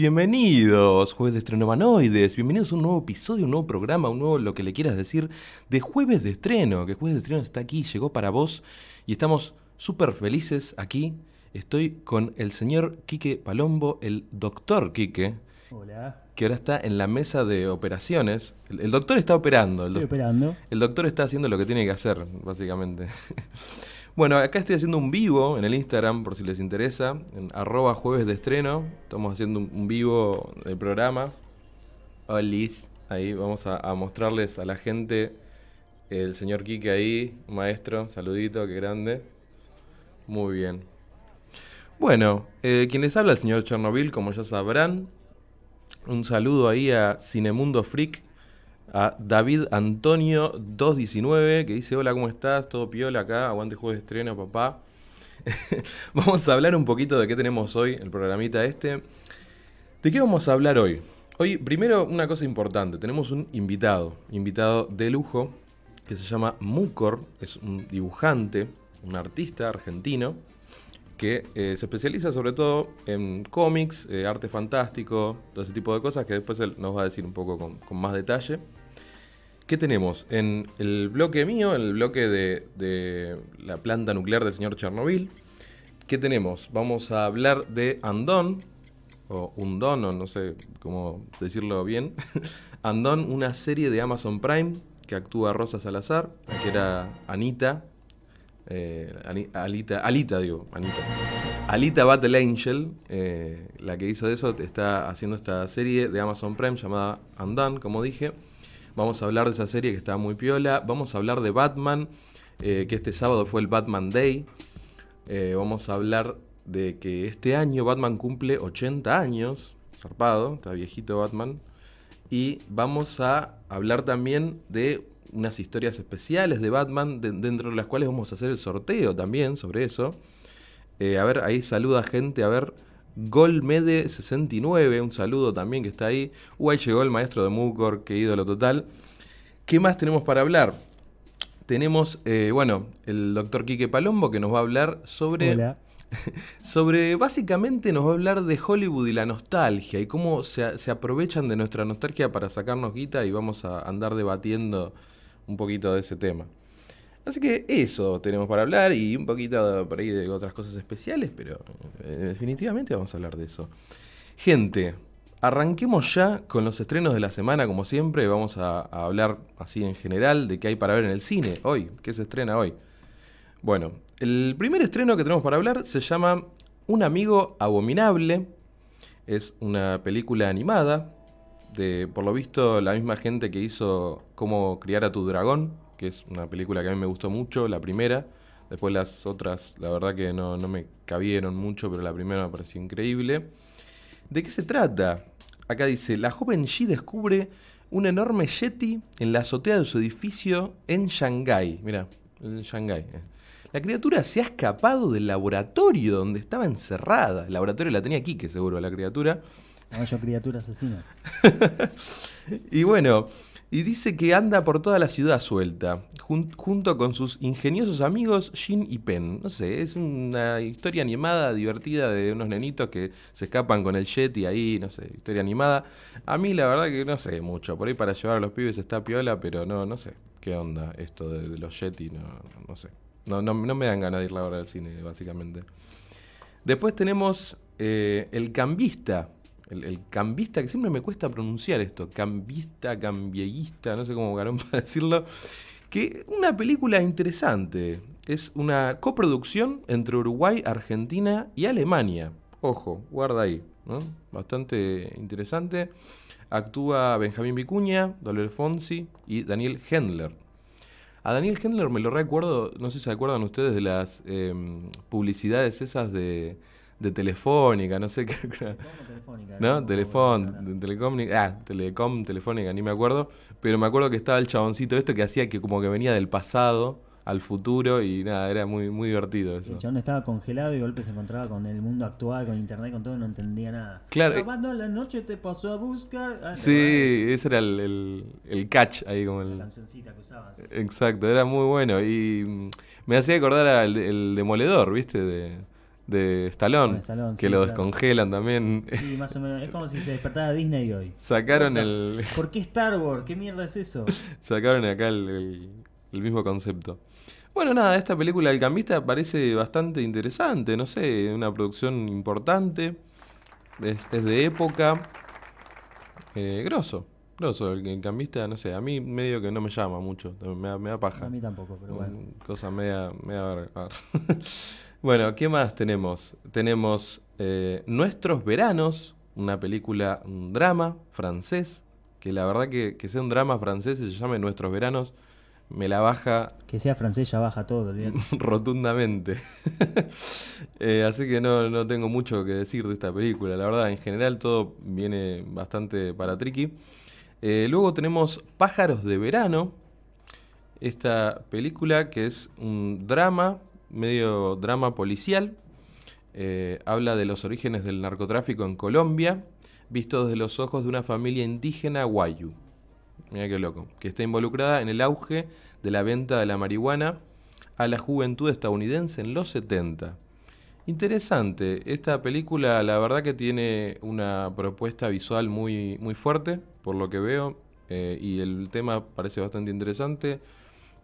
bienvenidos, jueves de estreno humanoides, bienvenidos a un nuevo episodio, un nuevo programa, un nuevo lo que le quieras decir de jueves de estreno, que jueves de estreno está aquí, llegó para vos y estamos súper felices aquí. Estoy con el señor Quique Palombo, el doctor Quique, Hola, que ahora está en la mesa de operaciones. El, el doctor está operando, el, estoy operando. el doctor está haciendo lo que tiene que hacer, básicamente. bueno, acá estoy haciendo un vivo en el Instagram, por si les interesa, en arroba jueves de estreno. Estamos haciendo un, vivo del programa. Olis, ahí vamos a, a mostrarles a la gente el señor Quique ahí, maestro, saludito, qué grande. Muy bien. Bueno, eh, quien les habla el señor Chernobyl, como ya sabrán. Un saludo ahí a Cinemundo Freak, a David Antonio 219, que dice, hola, ¿cómo estás? Todo piola acá, aguante jueves de estreno, papá. vamos a hablar un poquito de qué tenemos hoy, el programita este. ¿De qué vamos a hablar hoy? Hoy, primero, una cosa importante, tenemos un invitado, invitado de lujo, que se llama Mukor, es un dibujante, un artista argentino, que eh, se especializa sobre todo en cómics, eh, arte fantástico, todo ese tipo de cosas que después él nos va a decir un poco con más detalle. ¿Qué tenemos? En el bloque mío, en el bloque de, la planta nuclear del señor Chernobyl, ¿qué tenemos? Vamos a hablar de Andón, o Undón, o no sé cómo decirlo bien. Andón, una serie de Amazon Prime que actúa Rosa Salazar, que era Anita, eh, Alita, Alita digo, Anita. Alita Battle Angel, eh, la que hizo eso, está haciendo esta serie de Amazon Prime llamada Undone, como dije. Vamos a hablar de esa serie que está muy piola. Vamos a hablar de Batman, eh, que este sábado fue el Batman Day. Eh, vamos a hablar de que este año Batman cumple 80 años. Zarpado, está viejito Batman. Y vamos a hablar también de unas historias especiales de Batman, de- dentro de las cuales vamos a hacer el sorteo también sobre eso. Eh, a ver, ahí saluda gente, a ver. Golmede69, un saludo también que está ahí. Ahí llegó el maestro de Mucor, qué ídolo total. ¿Qué más tenemos para hablar? Tenemos, eh, bueno, el doctor Quique Palombo que nos va a hablar sobre Hola. sobre, básicamente nos va a hablar de Hollywood y la nostalgia y cómo se, se aprovechan de nuestra nostalgia para sacarnos guita y vamos a andar debatiendo un poquito de ese tema. Así que eso tenemos para hablar y un poquito por ahí de otras cosas especiales, pero eh, definitivamente vamos a hablar de eso. Gente, arranquemos ya con los estrenos de la semana, como siempre. Vamos a, a hablar así en general de qué hay para ver en el cine hoy, qué se estrena hoy. Bueno, el primer estreno que tenemos para hablar se llama Un amigo abominable. Es una película animada de, por lo visto, la misma gente que hizo Cómo criar a tu dragón, que es una película que a mí me gustó mucho, la primera. Después las otras, la verdad que no, no me cabieron mucho, pero la primera me pareció increíble. ¿De qué se trata? Acá dice, la joven Yi descubre un enorme yeti en la azotea de su edificio en Shanghái. Mira, en Shanghái. eh. La criatura se ha escapado del laboratorio donde estaba encerrada. El laboratorio la tenía Kike, seguro, la criatura. No, yo criatura asesina. Y bueno, y dice que anda por toda la ciudad suelta, jun- junto con sus ingeniosos amigos Jin y Pen. No sé, es una historia animada, divertida de unos nenitos que se escapan con el Yeti ahí, no sé, historia animada. A mí la verdad que no sé mucho, por ahí para llevar a los pibes está piola, pero no, no sé qué onda esto de, los Yeti, no, no sé. No, no, me dan ganas de ir ahora al cine, básicamente. Después tenemos eh, El Cambista. El, Cambista, que siempre me cuesta pronunciar esto. Cambista, cambieguista, no sé cómo carón para decirlo. Que una película interesante. Es una coproducción entre Uruguay, Argentina y Alemania. Ojo, guarda ahí. Bastante interesante. Actúa Benjamín Vicuña, Dolores Fonsi y Daniel Hendler. A Daniel Hendler me lo recuerdo, no sé si se acuerdan ustedes de las em, publicidades esas de, de Telefónica, no sé qué. ¿Cómo telefónica? ¿No? No, Telefón, Telecom, ah, Telecom, Telefónica, ni me acuerdo. Pero me acuerdo que estaba el chaboncito este que hacía que como que venía del pasado al futuro y nada, era muy, muy divertido eso. El chabón estaba congelado y de golpe se encontraba con el mundo actual, con internet, con todo, no entendía nada. Claro. Sábado a la noche te pasó a buscar. Ah, ¿te Sí, ese era el, el- el catch ahí como el... La cancioncita que usaban. sí. Exacto, era muy bueno. Y mm, me hacía acordar al el demoledor, ¿viste? De, de Stallone, que sí, lo claro. descongelan también. Sí, más o menos. Es como si se despertara Disney hoy. Sacaron el. ¿Por qué Star Wars? ¿Qué mierda es eso? Sacaron acá el, el- el mismo concepto. Bueno, nada, esta película El Cambista parece bastante interesante, no sé, una producción importante, es, es de época, eh, grosso, grosso, el, el Cambista, no sé, a mí medio que no me llama mucho, me da, me da paja. A mí tampoco, pero bueno. Mm, Cosa media, media. bueno, ¿qué más tenemos? Tenemos eh, Nuestros Veranos, una película, un drama francés, que la verdad que, que sea un drama francés y se llame Nuestros Veranos, me la baja Que sea francés ya baja todo, rotundamente. Eh, así que no, no tengo mucho que decir de esta película. La verdad, en general todo viene bastante para tricky. Eh, luego tenemos Pájaros de Verano. Esta película que es un drama, medio drama policial. Eh, habla de los orígenes del narcotráfico en Colombia, visto desde los ojos de una familia indígena guayu. Mira qué loco. Que está involucrada en el auge de la venta de la marihuana a la juventud estadounidense en los 70. Interesante. Esta película, la verdad que tiene una propuesta visual muy, muy fuerte, por lo que veo, eh, y el tema parece bastante interesante.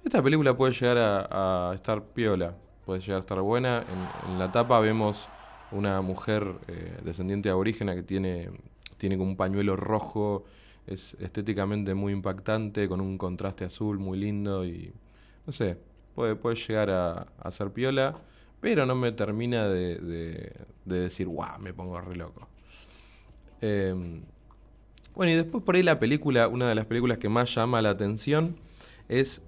Esta película puede llegar a, a estar piola, puede llegar a estar buena. En, la tapa vemos una mujer eh, descendiente aborígena que tiene, tiene como un pañuelo rojo, es estéticamente muy impactante, con un contraste azul muy lindo y no sé, puede, puede llegar a, ser piola, pero no me termina de, de- de decir, guau, me pongo re loco. Em, bueno, y después por ahí la película, una de las películas que más llama la atención es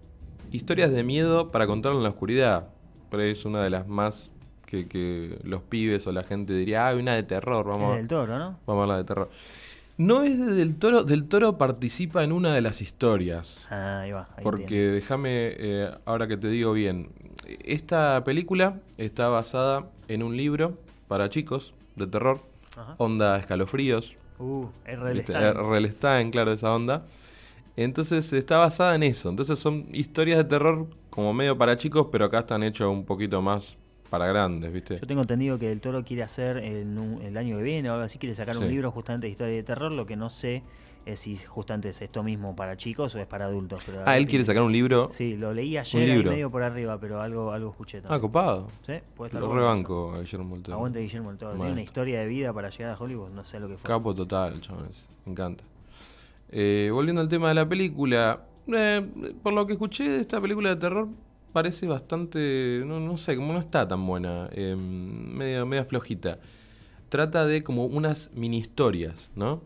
Historias de miedo para contarlo en la oscuridad. Pero es una de las más que, que los pibes o la gente diría, ah, hay una de terror, vamos Es a del toro, ¿no? Vamos a hablar de terror. No es de Del Toro, Del Toro participa en una de las historias. Ah, ahí va. Ahí Porque déjame, eh, ahora que te digo bien, esta película está basada en un libro para chicos de terror, Ajá. onda escalofríos, Uh. R.L. Stein, claro, esa onda. Entonces está basada en eso. Entonces son historias de terror como medio para chicos, pero acá están hechos un poquito más para grandes, ¿viste? Yo tengo entendido que el toro quiere hacer un- el año que viene o algo así, quiere sacar Sí. un libro justamente de historia de terror. Lo que no sé es si justamente es esto mismo para chicos o es para adultos. Pero Ah, él quiere sacar un libro. Sí, lo leí ayer medio por arriba, pero algo, algo escuché Ah, también. copado. ¿Sí? Puede estar Lo rebanco a Guillermo del Toro. Aguante Guillermo del Toro. Tiene una historia de vida para llegar a Hollywood, no sé lo que fue. Capo total, el ese. Me encanta. Eh, volviendo al tema de la película. Eh, por lo que escuché de esta película de terror, parece bastante. No, no sé, como no está tan buena. eh, medio, media flojita. Trata de como unas mini historias, ¿no?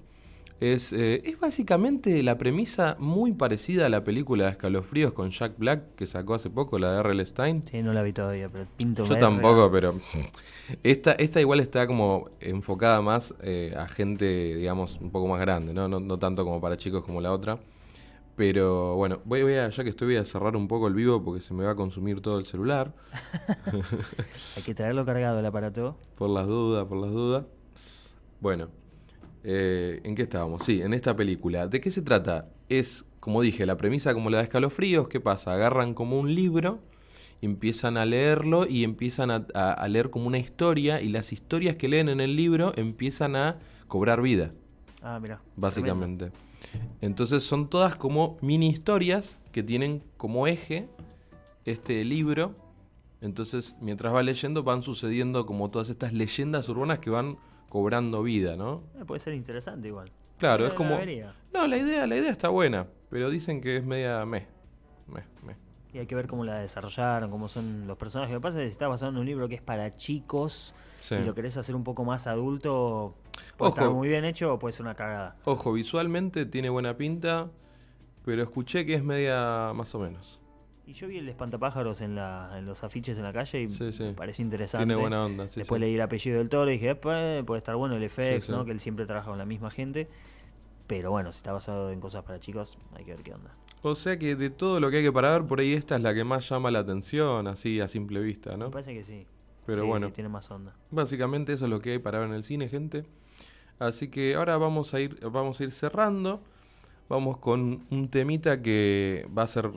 Es, eh, es básicamente la premisa muy parecida a la película de Escalofríos con Jack Black que sacó hace poco, la de R.L. Stein. Sí, no la vi todavía, pero pinto Yo tampoco, pero esta, esta igual está como enfocada más eh, a gente, digamos, un poco más grande, ¿no? No, no tanto como para chicos como la otra. Pero bueno, voy, voy a, ya que estoy, voy a cerrar un poco el vivo porque se me va a consumir todo el celular. Hay que traerlo cargado el aparato. Por las dudas, por las dudas. Bueno, eh, ¿en qué estábamos? Sí, en esta película. ¿De qué se trata? Es, como dije, la premisa como la de escalofríos. ¿Qué pasa? Agarran como un libro, empiezan a leerlo y empiezan a, a- a leer como una historia. Y las historias que leen en el libro empiezan a cobrar vida, Ah, mira. básicamente. Entonces son todas como mini historias que tienen como eje este libro Entonces, mientras va leyendo, van sucediendo como todas estas leyendas urbanas que van cobrando vida, ¿no? Eh, puede ser interesante igual. Claro, es la como. vería. No, la idea, la idea está buena, pero dicen que es media meh. Meh, meh. Y hay que ver cómo la desarrollaron, cómo son los personajes. Lo que pasa es que si está basado en un libro que es para chicos Sí. y lo querés hacer un poco más adulto, puede Ojo. estar muy bien hecho o puede ser una cagada. Ojo, visualmente tiene buena pinta, pero escuché que es media más o menos. Y yo vi el espantapájaros en, la, en los afiches en la calle y Sí, sí. me pareció interesante. Tiene buena onda, sí, Después leí el apellido del toro y dije, "Epa, puede estar bueno el FX. ¿no? Que él siempre trabaja con la misma gente. Pero bueno, si está basado en cosas para chicos, hay que ver qué onda. O sea que de todo lo que hay que parar, por ahí esta es la que más llama la atención, así a simple vista, ¿no? Me parece que sí. Pero Sí, bueno. sí, tiene más onda. Básicamente eso es lo que hay para ver en el cine, gente. Así que ahora vamos a ir, vamos a ir cerrando. Vamos con un temita que va a ser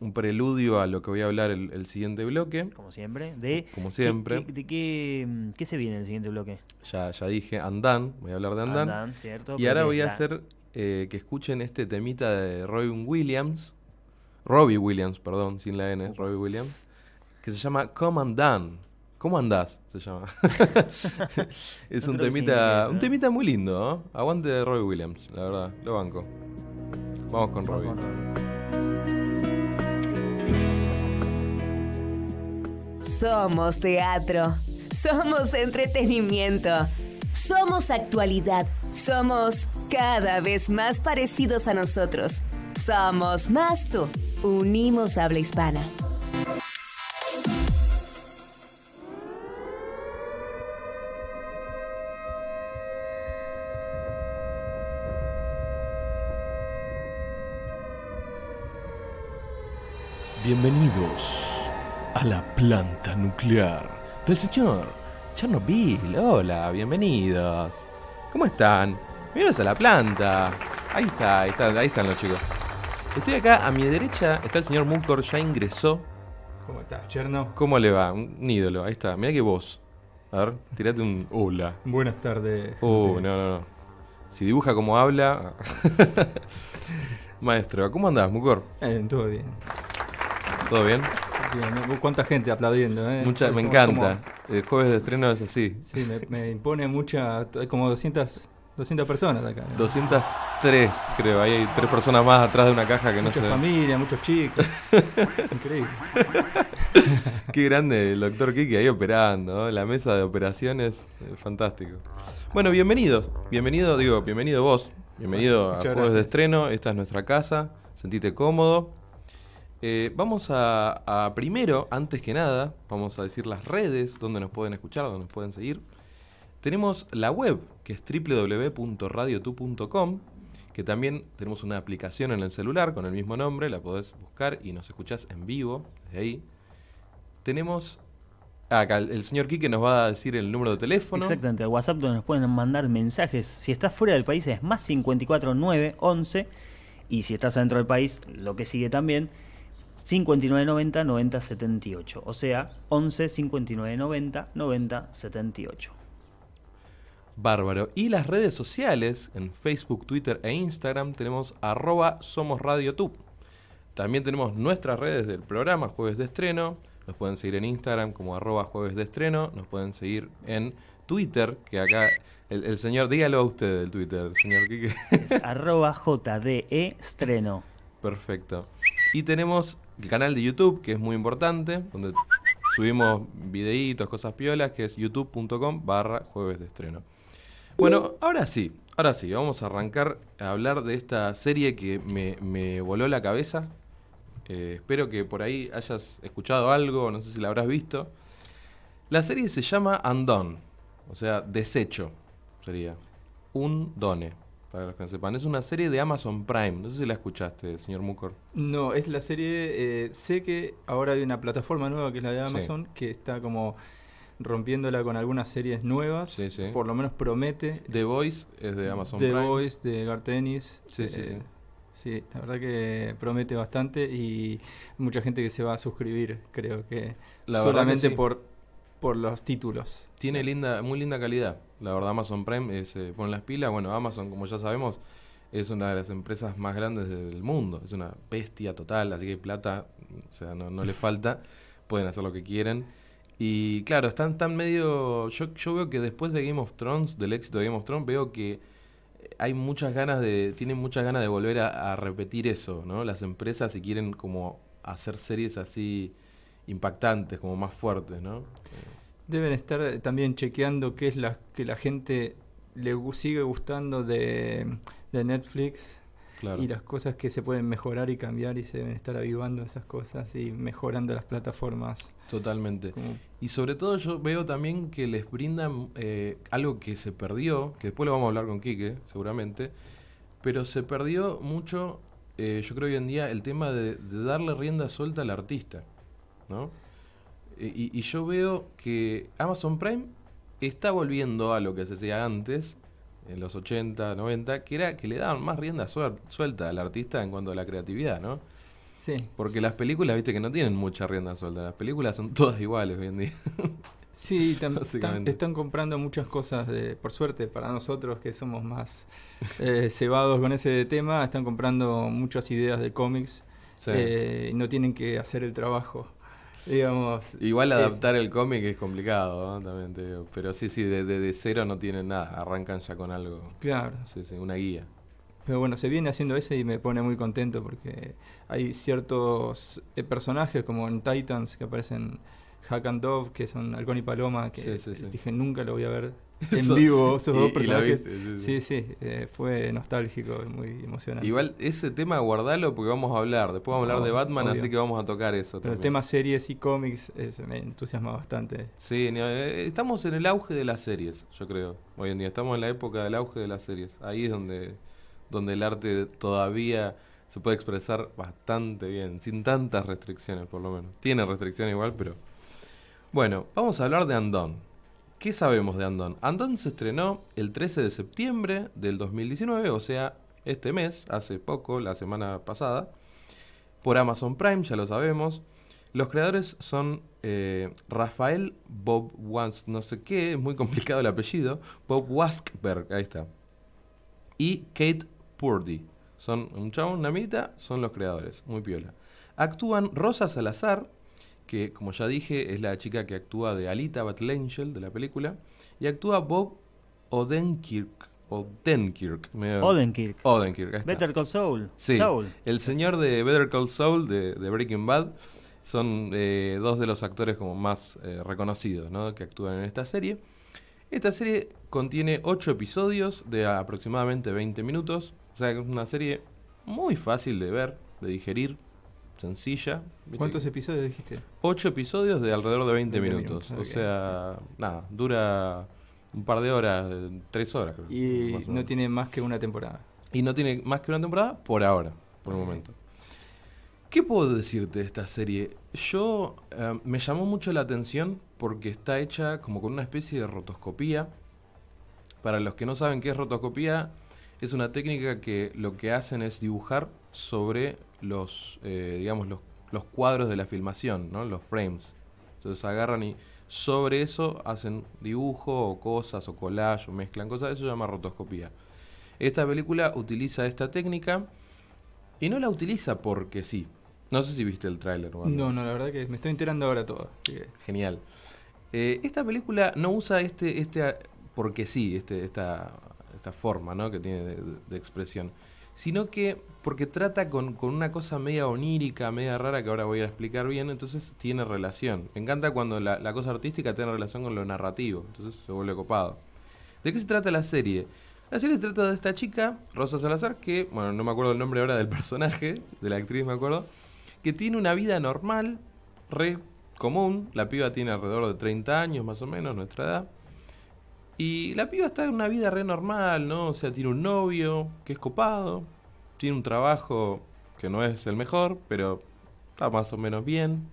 un preludio a lo que voy a hablar el, el siguiente bloque. Como siempre. De, Como siempre. ¿qué- qué- ¿De qué, mm, qué se viene en el siguiente bloque? Ya, ya dije Andan, voy a hablar de Andan. Andan, ¿cierto? Y ahora voy a hacer eh, que escuchen este temita de Robin Williams. Robbie Williams, perdón, sin la N, Robbie Williams. Que se llama Come Andan. ¿Cómo andás? Se llama. es No un temita, un temita muy lindo, ¿no? Aguante de Robbie Williams, la verdad, lo banco. Vamos con Robbie. Somos teatro. Somos entretenimiento. Somos actualidad. Somos cada vez más parecidos a nosotros. Somos más. Unimos habla hispana. Bienvenidos a la planta nuclear del señor Chernobyl. Hola, bienvenidos. ¿Cómo están? Bienvenidos a la planta. Ahí está, ahí, está, ahí están los chicos. Estoy acá, a mi derecha está el señor Muncor, ya ingresó. ¿Cómo estás, Cherno? ¿Cómo le va? Un ídolo, ahí está. Mira que voz. A ver, tirate un hola. Buenas tardes. Oh, gente. no, no, no. Si dibuja como habla. Maestro, ¿cómo andás, Mucor? Eh, todo bien. ¿Todo bien? ¿Cuánta gente aplaudiendo? Eh? Mucha, me encanta. El jueves de estreno es así. sí, me, me impone mucha. Hay como 200, 200 personas acá. ¿no? 203, creo. Ahí hay tres personas más atrás de una caja que no Mucha sé. familia, muchos chicos. Increíble. Qué grande el doctor Kiki ahí operando. ¿no? La mesa de operaciones, eh, fantástico. Bueno, bienvenidos. Bienvenido, digo, bienvenido vos. Bienvenido a Jueves de. Estreno. Esta es nuestra casa. Sentite cómodo. Eh, vamos a, primero, antes que nada, vamos a decir las redes donde nos pueden escuchar, donde nos pueden seguir. Tenemos la web, que es www.radiotu.com, que también tenemos una aplicación en el celular con el mismo nombre, la podés buscar y nos escuchás en vivo desde ahí. Tenemos ah, acá el, señor Quique nos va a decir el número de teléfono. Exactamente, al WhatsApp donde nos pueden mandar mensajes. Si estás fuera del país es más 54 9 11 y si estás dentro del país, lo que sigue también 59 90 90 78, o sea, 11 59 90 90 78. Bárbaro. Y las redes sociales, en Facebook, Twitter e Instagram, tenemos arroba somos radiotub. También tenemos nuestras redes del programa, Jueves de Estreno. Nos pueden seguir en Instagram como arroba jueves de estreno. Nos pueden seguir en Twitter, que acá el, el señor, dígalo a usted el Twitter, señor Quique. Es arroba JDE estreno. Perfecto. Y tenemos el canal de YouTube, que es muy importante, donde subimos videitos, cosas piolas, que es youtube.com barra jueves de estreno. Bueno, ahora sí, ahora sí, vamos a arrancar a hablar de esta serie que me, me voló la cabeza. Eh, espero que por ahí hayas escuchado algo, no sé si la habrás visto. La serie se llama Undone, o sea, desecho sería. Un done, para los que no sepan. Es una serie de Amazon Prime, no sé si la escuchaste, señor Mucor. No, es la serie. eh, sé que ahora hay una plataforma nueva que es la de Sí. Amazon que está como rompiéndola con algunas series nuevas. Sí, sí. Por lo menos promete. The Voice es de Amazon The Prime. Voice de Gartenis. Sí, sí, sí. Sí, la verdad que promete bastante y mucha gente que se va a suscribir, creo que La solamente que por por los títulos. Tiene linda, muy linda calidad. La verdad, Amazon Prime se pone las pilas. Bueno, Amazon, como ya sabemos, es una de las empresas más grandes del mundo. Es una bestia total, así que plata, o sea, no, no le falta pueden hacer lo que quieren. Y claro, están tan medio... Yo, yo veo que después de Game of Thrones, del éxito de Game of Thrones, veo que hay muchas ganas de... Tienen muchas ganas de volver a, a repetir eso, ¿no? Las empresas si quieren como hacer series así impactantes, como más fuertes, ¿no? Deben estar también chequeando qué es la que la gente le gu- sigue gustando de, de Netflix Claro. y las cosas que se pueden mejorar y cambiar y se deben estar avivando esas cosas y mejorando las plataformas. Totalmente. Como- Y sobre todo yo veo también que les brindan eh, algo que se perdió, que después lo vamos a hablar con Quique, seguramente, pero se perdió mucho, eh, yo creo hoy en día, el tema de, de darle rienda suelta al artista, ¿no? Y, y yo veo que Amazon Prime está volviendo a lo que se hacía antes, en los 80, 90, que era que le daban más rienda suelta al artista en cuanto a la creatividad, ¿no? Sí, Porque las películas, viste que no tienen mucha rienda suelta, las películas son todas iguales hoy en día. sí, están, están comprando muchas cosas, de, por suerte para nosotros que somos más eh, cebados con ese tema, están comprando muchas ideas de cómics Sí. eh, y no tienen que hacer el trabajo. Digamos, Igual es- adaptar el cómic es complicado, ¿no? También te digo. Pero sí, sí, de, de- de cero no tienen nada, arrancan ya con algo. Claro, Sí, sí, una guía. pero bueno, se viene haciendo eso y me pone muy contento porque hay ciertos eh, personajes como en Titans que aparecen Hack and Dove, que son Halcón y Paloma, que Sí, sí, sí. dije nunca lo voy a ver en Eso- vivo, esos y- dos personajes. viste, sí, sí, eh, fue nostálgico muy emocionante. Igual ese tema guardalo porque vamos a hablar. Después vamos a hablar de Batman, obvio. así que vamos a tocar eso. Pero el tema series y cómics es- me entusiasma bastante. Sí, eh, estamos en el auge de las series, yo creo. Hoy en día estamos en la época del auge de las series. Ahí es donde, donde el arte todavía se puede expresar bastante bien, sin tantas restricciones por lo menos. Tiene restricciones igual, pero... Bueno, vamos a hablar de Andón. ¿Qué sabemos de Andón? Andón se estrenó el 13 de septiembre del 2019, o sea, este mes, hace poco, la semana pasada, por Amazon Prime, ya lo sabemos. Los creadores son eh, Rafael Bob Was, no sé qué, es muy complicado el apellido, Bob Waskberg, ahí está. Y Kate Purdy. Son un chavo, una mitad, son los creadores, muy piola. Actúan Rosa Salazar, que como ya dije es la chica que actúa de Alita Battle Angel de la película, y actúa Bob Odenkirk, Odenkirk, medio- Odenkirk. Odenkirk. Better Call Saul. Sí, Saul. el señor de Better Call Saul, de, de Breaking Bad, son eh, dos de los actores como más eh, reconocidos ¿no? que actúan en esta serie. Esta serie contiene 8 episodios de aproximadamente 20 minutos, o sea que es una serie muy fácil de ver, de digerir, sencilla. ¿Cuántos episodios dijiste? 8 episodios de alrededor de 20, 20 minutos, minutos, o sea, nada, dura un par de horas, 3 horas creo. Y no tiene más que una temporada. Y no tiene más que una temporada por ahora, por el momento. ¿Qué puedo decirte de esta serie? Yo eh, me llamó mucho la atención porque está hecha como con una especie de rotoscopía. Para los que no saben qué es rotoscopía, es una técnica que lo que hacen es dibujar sobre los, eh, digamos, los, los cuadros de la filmación, ¿no? los frames. Entonces agarran y sobre eso hacen dibujo o cosas o collage o mezclan cosas. Eso se llama rotoscopía. Esta película utiliza esta técnica y no la utiliza porque sí. No sé si viste el tráiler. No, no, la verdad que me estoy enterando ahora todo. Genial. Eh, esta película no usa este, este porque sí, este, esta, esta forma ¿no? que tiene de, de expresión, sino que porque trata con, con una cosa media onírica, media rara que ahora voy a explicar bien, entonces tiene relación. Me encanta cuando la, la cosa artística tiene relación con lo narrativo, entonces se vuelve copado. ¿De qué se trata la serie? La serie trata de esta chica, Rosa Salazar, que, bueno, no me acuerdo el nombre ahora del personaje, de la actriz me acuerdo, que tiene una vida normal, re común. La piba tiene alrededor de 30 años más o menos, nuestra edad. Y la piba está en una vida re normal, ¿no? O sea, tiene un novio que es copado, tiene un trabajo que no es el mejor, pero está más o menos bien.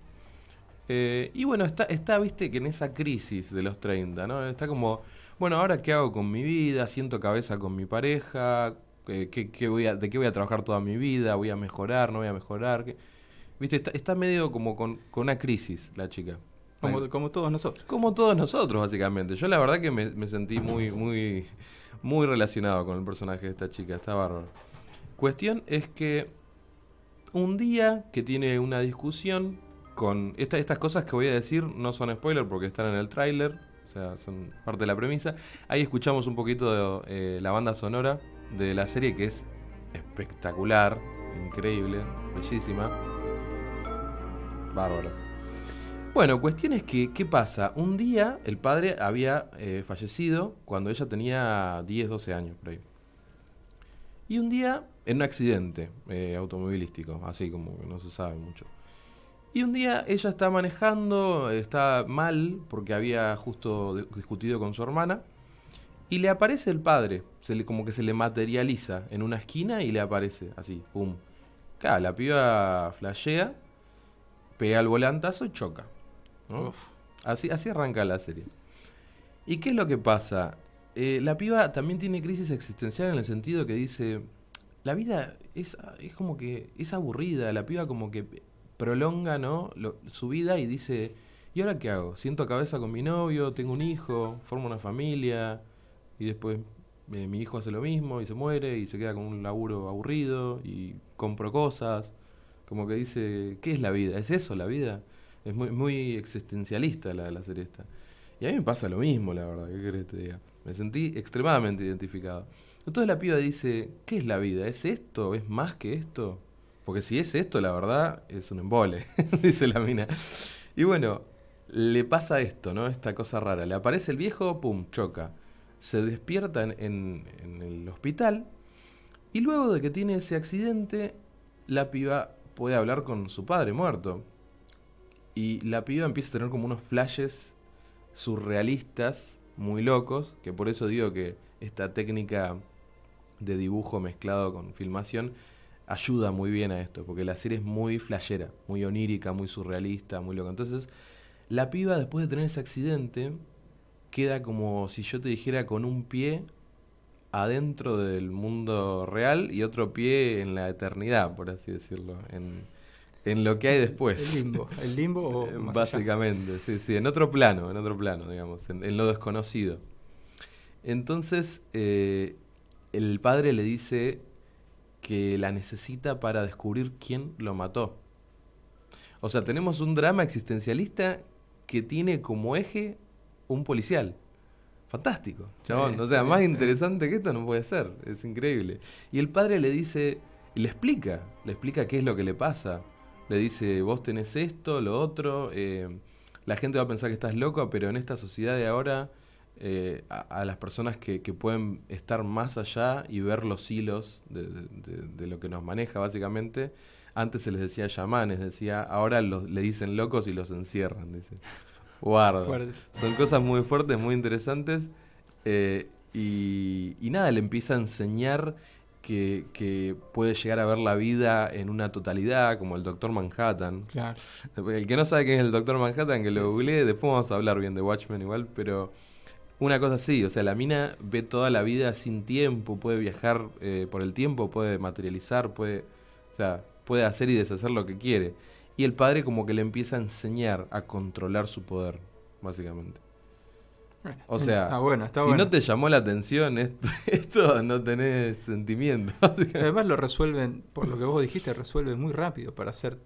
Eh, y bueno, está, está, viste, que en esa crisis de los 30, ¿no? Está como, bueno, ahora qué hago con mi vida, siento cabeza con mi pareja, eh, ¿qué, qué voy a, de qué voy a trabajar toda mi vida, voy a mejorar, no voy a mejorar. Viste, está, está medio como con, con una crisis la chica. Como, como todos nosotros. Como todos nosotros, básicamente. Yo la verdad que me, me sentí muy, muy, muy relacionado con el personaje de esta chica, está bárbaro. Cuestión es que un día que tiene una discusión con esta- estas cosas que voy a decir no son spoiler porque están en el tráiler, o sea, son parte de la premisa. Ahí escuchamos un poquito de eh, la banda sonora de la serie que es espectacular, increíble, bellísima. Bárbaro. Bueno, cuestión es que, ¿qué pasa? Un día el padre había eh, fallecido cuando ella tenía 10, 12 años, por ahí. Y un día, en un accidente eh, automovilístico, así como que no se sabe mucho. Y un día ella está manejando, está mal porque había justo discutido con su hermana. Y le aparece el padre, se como que se le materializa en una esquina y le aparece así, pum. Claro, la piba flashea, pega el volantazo y choca. Así, así arranca la serie. ¿Y qué es lo que pasa? Eh, la piba también tiene crisis existencial en el sentido que dice, la vida es, es como que es aburrida, la piba como que prolonga ¿no? Lo- su vida y dice, ¿y ahora qué hago? Siento cabeza con mi novio, tengo un hijo, formo una familia y después eh, mi hijo hace lo mismo y se muere y se queda con un laburo aburrido y compro cosas. Como que dice, ¿qué es la vida? ¿Es eso la vida? Es muy, muy existencialista la, la serie esta. Y a mí me pasa lo mismo, la verdad, ¿qué querés que te diga? Me sentí extremadamente identificado. Entonces la piba dice, ¿qué es la vida? ¿Es esto? ¿Es más que esto? Porque si es esto, la verdad, es un embole, dice la mina. Y bueno, le pasa esto, ¿no? Esta cosa rara. Le aparece el viejo, pum, choca. Se despierta en- en el hospital. Y luego de que tiene ese accidente, la piba puede hablar con su padre muerto. Y la piba empieza a tener como unos flashes surrealistas, muy locos, que por eso digo que esta técnica de dibujo mezclado con filmación ayuda muy bien a esto, porque la serie es muy flashera, muy onírica, muy surrealista, muy loca. Entonces, la piba después de tener ese accidente queda como si yo te dijera con un pie adentro del mundo real y otro pie en la eternidad, por así decirlo, en, en lo que hay después. El limbo. El limbo o allá. Básicamente, sí, sí, en otro plano, en otro plano, digamos, en, en lo desconocido. Entonces, eh, el padre le dice que la necesita para descubrir quién lo mató. O sea, tenemos un drama existencialista que tiene como eje un policial. Fantástico, chabón. Sí, o sea, sí, más sí. interesante que esto no puede ser. Es increíble. Y el padre le dice, le explica, le explica qué es lo que le pasa. Le dice, vos tenés esto, lo otro. eh, la gente va a pensar que estás loco, pero en esta sociedad de ahora, eh, a, a las personas que, que pueden estar más allá y ver los hilos de, de- de- de lo que nos maneja, básicamente, antes se les decía chamanes, decía, ahora los, le dicen locos y los encierran, dice. Guarda. Son cosas muy fuertes, muy interesantes. eh, y, y nada, le empieza a enseñar que, que puede llegar a ver la vida en una totalidad, como el Doctor Manhattan. Claro. El que no sabe quién es el Doctor Manhattan, que lo googleé, después vamos a hablar bien de Watchmen igual, pero una cosa así, o sea, la mina ve toda la vida sin tiempo, puede viajar eh, por el tiempo, puede materializar, puede, o sea, puede hacer y deshacer lo que quiere. Y el padre como que le empieza a enseñar a controlar su poder, básicamente. Bueno, O sea, está bueno, está si bueno. no te llamó la atención esto, esto no tenés sentimiento. Además lo resuelven, por lo que vos dijiste, resuelven muy rápido para hacer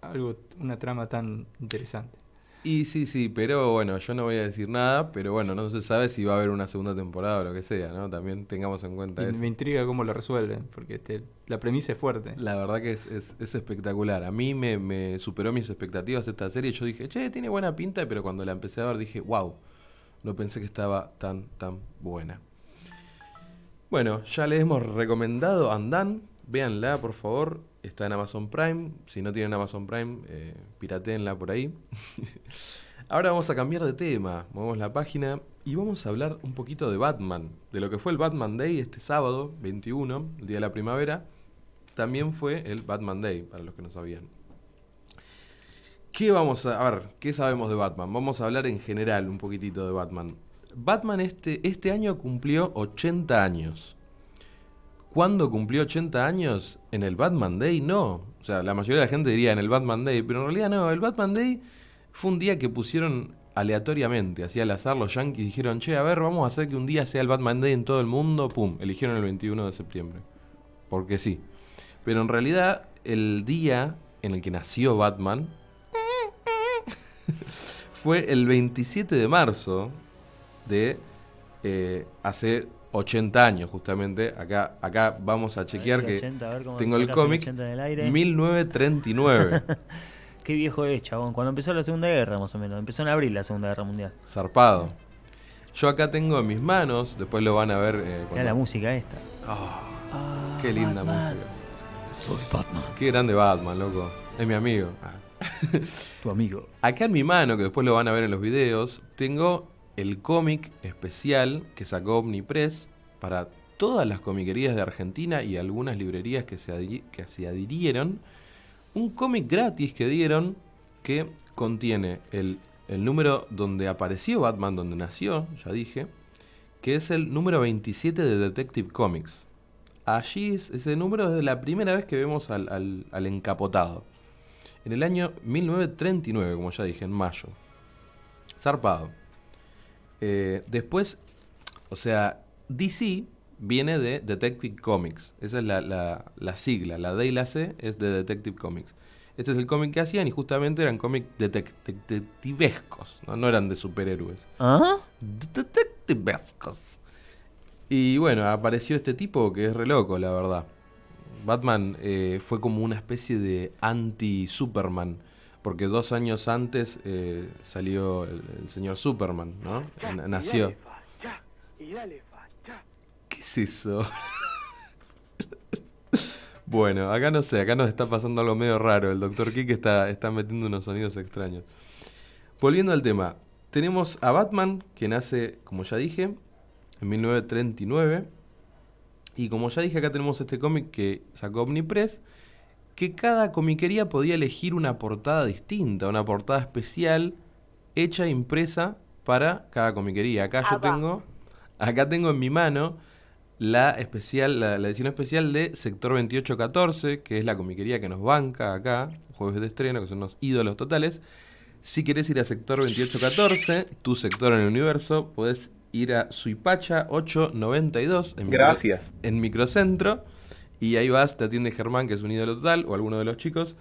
algo, una trama tan interesante. Y sí, sí, pero bueno, yo no voy a decir nada, pero bueno, no se sabe si va a haber una segunda temporada o lo que sea, ¿no? También tengamos en cuenta Y eso. me intriga cómo lo resuelven, porque te- la premisa es fuerte. La verdad que es, es, es espectacular. A mí me, me superó mis expectativas esta serie. Yo dije, che, tiene buena pinta, pero cuando la empecé a ver dije, wow, no pensé que estaba tan, tan buena. Bueno, ya les hemos recomendado Andan. Véanla, por favor. Está en Amazon Prime. Si no tienen Amazon Prime, eh, pirateenla por ahí. Ahora vamos a cambiar de tema. Movemos la página y vamos a hablar un poquito de Batman. De lo que fue el Batman Day este sábado, 21, el día de la primavera. También fue el Batman Day, para los que no sabían. ¿Qué vamos a, a ver? ¿Qué sabemos de Batman? Vamos a hablar en general un poquitito de Batman. Batman este, este año cumplió 80 años. ¿Cuándo cumplió 80 años? ¿En el Batman Day? No. O sea, la mayoría de la gente diría en el Batman Day, pero en realidad no. El Batman Day fue un día que pusieron aleatoriamente, así al azar los yankees dijeron, che, a ver, vamos a hacer que un día sea el Batman Day en todo el mundo. Pum, eligieron el 21 de septiembre. Porque sí. Pero en realidad, el día en el que nació Batman fue el 27 de marzo de eh, hace 80 años, justamente. Acá, acá vamos a chequear que 80, a ver cómo tengo el cómic 80 del aire. 1939. Qué viejo es, chabón. Cuando empezó la Segunda Guerra, más o menos. Empezó en abril la Segunda Guerra Mundial. Zarpado. Yo acá tengo en mis manos, después lo van a ver. eh, Mira cuando- la música esta. Ah, Ah, qué linda Batman. música. Soy Batman. Qué grande Batman, loco. Es mi amigo. Ah. Tu amigo. Acá en mi mano, que después lo van a ver en los videos, tengo el cómic especial que sacó Omnipress para todas las comiquerías de Argentina y algunas librerías que se, que se adhirieron. Un cómic gratis que dieron que contiene el, el número donde apareció Batman, donde nació, ya dije, que es el número 27 de Detective Comics. Allí es ese número es la primera vez que vemos al- al encapotado. En el año 1939, como ya dije, en mayo. Zarpado. Eh, después, o sea, DC viene de Detective Comics. Esa es la, la- la sigla. La D y la C es de Detective Comics. Este es el cómic que hacían y justamente eran cómics detec- detectivescos. ¿no? no eran de superhéroes. ¿Ah? Detectivescos. Y bueno, apareció este tipo que es re loco, la verdad. Batman eh, fue como una especie de anti-Superman. Porque dos años antes eh, salió el, el señor Superman, ¿no? N- Nació. ¿Qué es eso? bueno, acá no sé, acá nos está pasando algo medio raro. El doctor Kik está, está metiendo unos sonidos extraños. Volviendo al tema, tenemos a Batman, que nace, como ya dije, en 1939. Y como ya dije, acá tenemos este cómic que sacó Omnipress, que cada comiquería podía elegir una portada distinta, una portada especial, hecha impresa para cada comiquería. Acá yo tengo, acá tengo en mi mano la especial, la, la edición especial de Sector 2814, que es la comiquería que nos banca acá, jueves de estreno, que son unos ídolos totales. Si querés ir a sector 2814, tu sector en el universo, podés ir a Suipacha 892 en, micro- Gracias. en Microcentro. Y ahí vas, te atiende Germán, que es un ídolo total, o alguno de los chicos.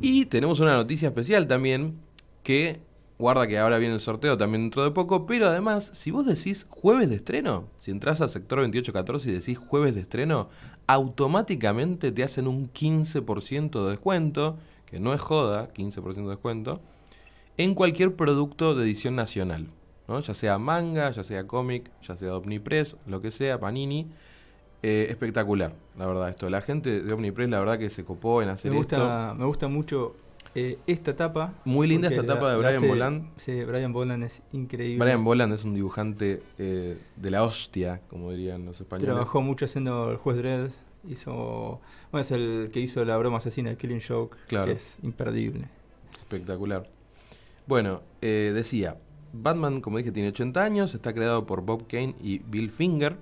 Y tenemos una noticia especial también, que guarda que ahora viene el sorteo también dentro de poco, pero además, si vos decís jueves de estreno, si entras a sector 2814 y decís jueves de estreno, automáticamente te hacen un 15% de descuento, que no es joda, 15% de descuento, en cualquier producto de edición nacional, ¿no? ya sea manga, ya sea cómic, ya sea Omnipress, lo que sea, Panini. Eh, espectacular, la verdad, esto. La gente de Omnipress, la verdad que se copó en hacer Me esto. gusta, me gusta mucho eh, esta tapa. Muy linda esta tapa la- de Brian hace- Boland. Sí, Brian Boland es increíble. Brian Boland es un dibujante eh, de la hostia, como dirían los españoles. Trabajó mucho haciendo el juez Dredd. Hizo. Bueno, es el que hizo la broma asesina de Killing Joke. Claro. Que es imperdible. Espectacular. Bueno, decía, Batman, como dije, tiene 80 años, está creado por Bob Kane y Bill Finger.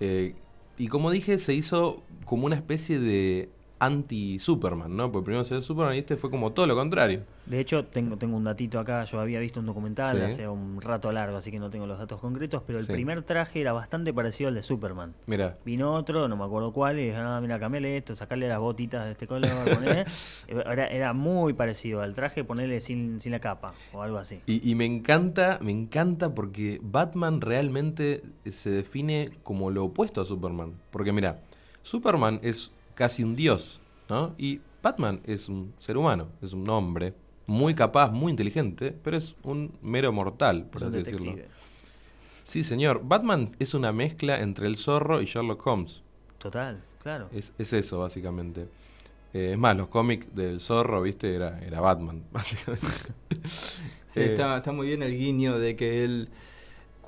eh, y como dije, se hizo como una especie de anti-Superman, ¿no? Porque primero se ve Superman y este fue como todo lo contrario. De hecho, tengo, tengo un datito acá. Yo había visto un documental Sí. hace un rato largo, así que no tengo los datos concretos. Pero el Sí. primer traje era bastante parecido al de Superman. Mira, Vino otro, no me acuerdo cuál, y dije, ah, mira, cambiale esto, sacarle las botitas de este color, poné". era, era muy parecido al traje, ponerle sin, sin la capa o algo así. Y, y me encanta, me encanta porque Batman realmente se define como lo opuesto a Superman. Porque mira, Superman es casi un dios, ¿no? Y Batman es un ser humano, es un hombre muy capaz, muy inteligente, pero es un mero mortal, por Es un así decirlo. Sí, señor. Batman es una mezcla entre el zorro y Sherlock Holmes. Total, claro. Es, es eso, básicamente. Eh, es más, los cómics del zorro, viste, era, era Batman, básicamente. Sí, Eh, está, está muy bien el guiño de que él,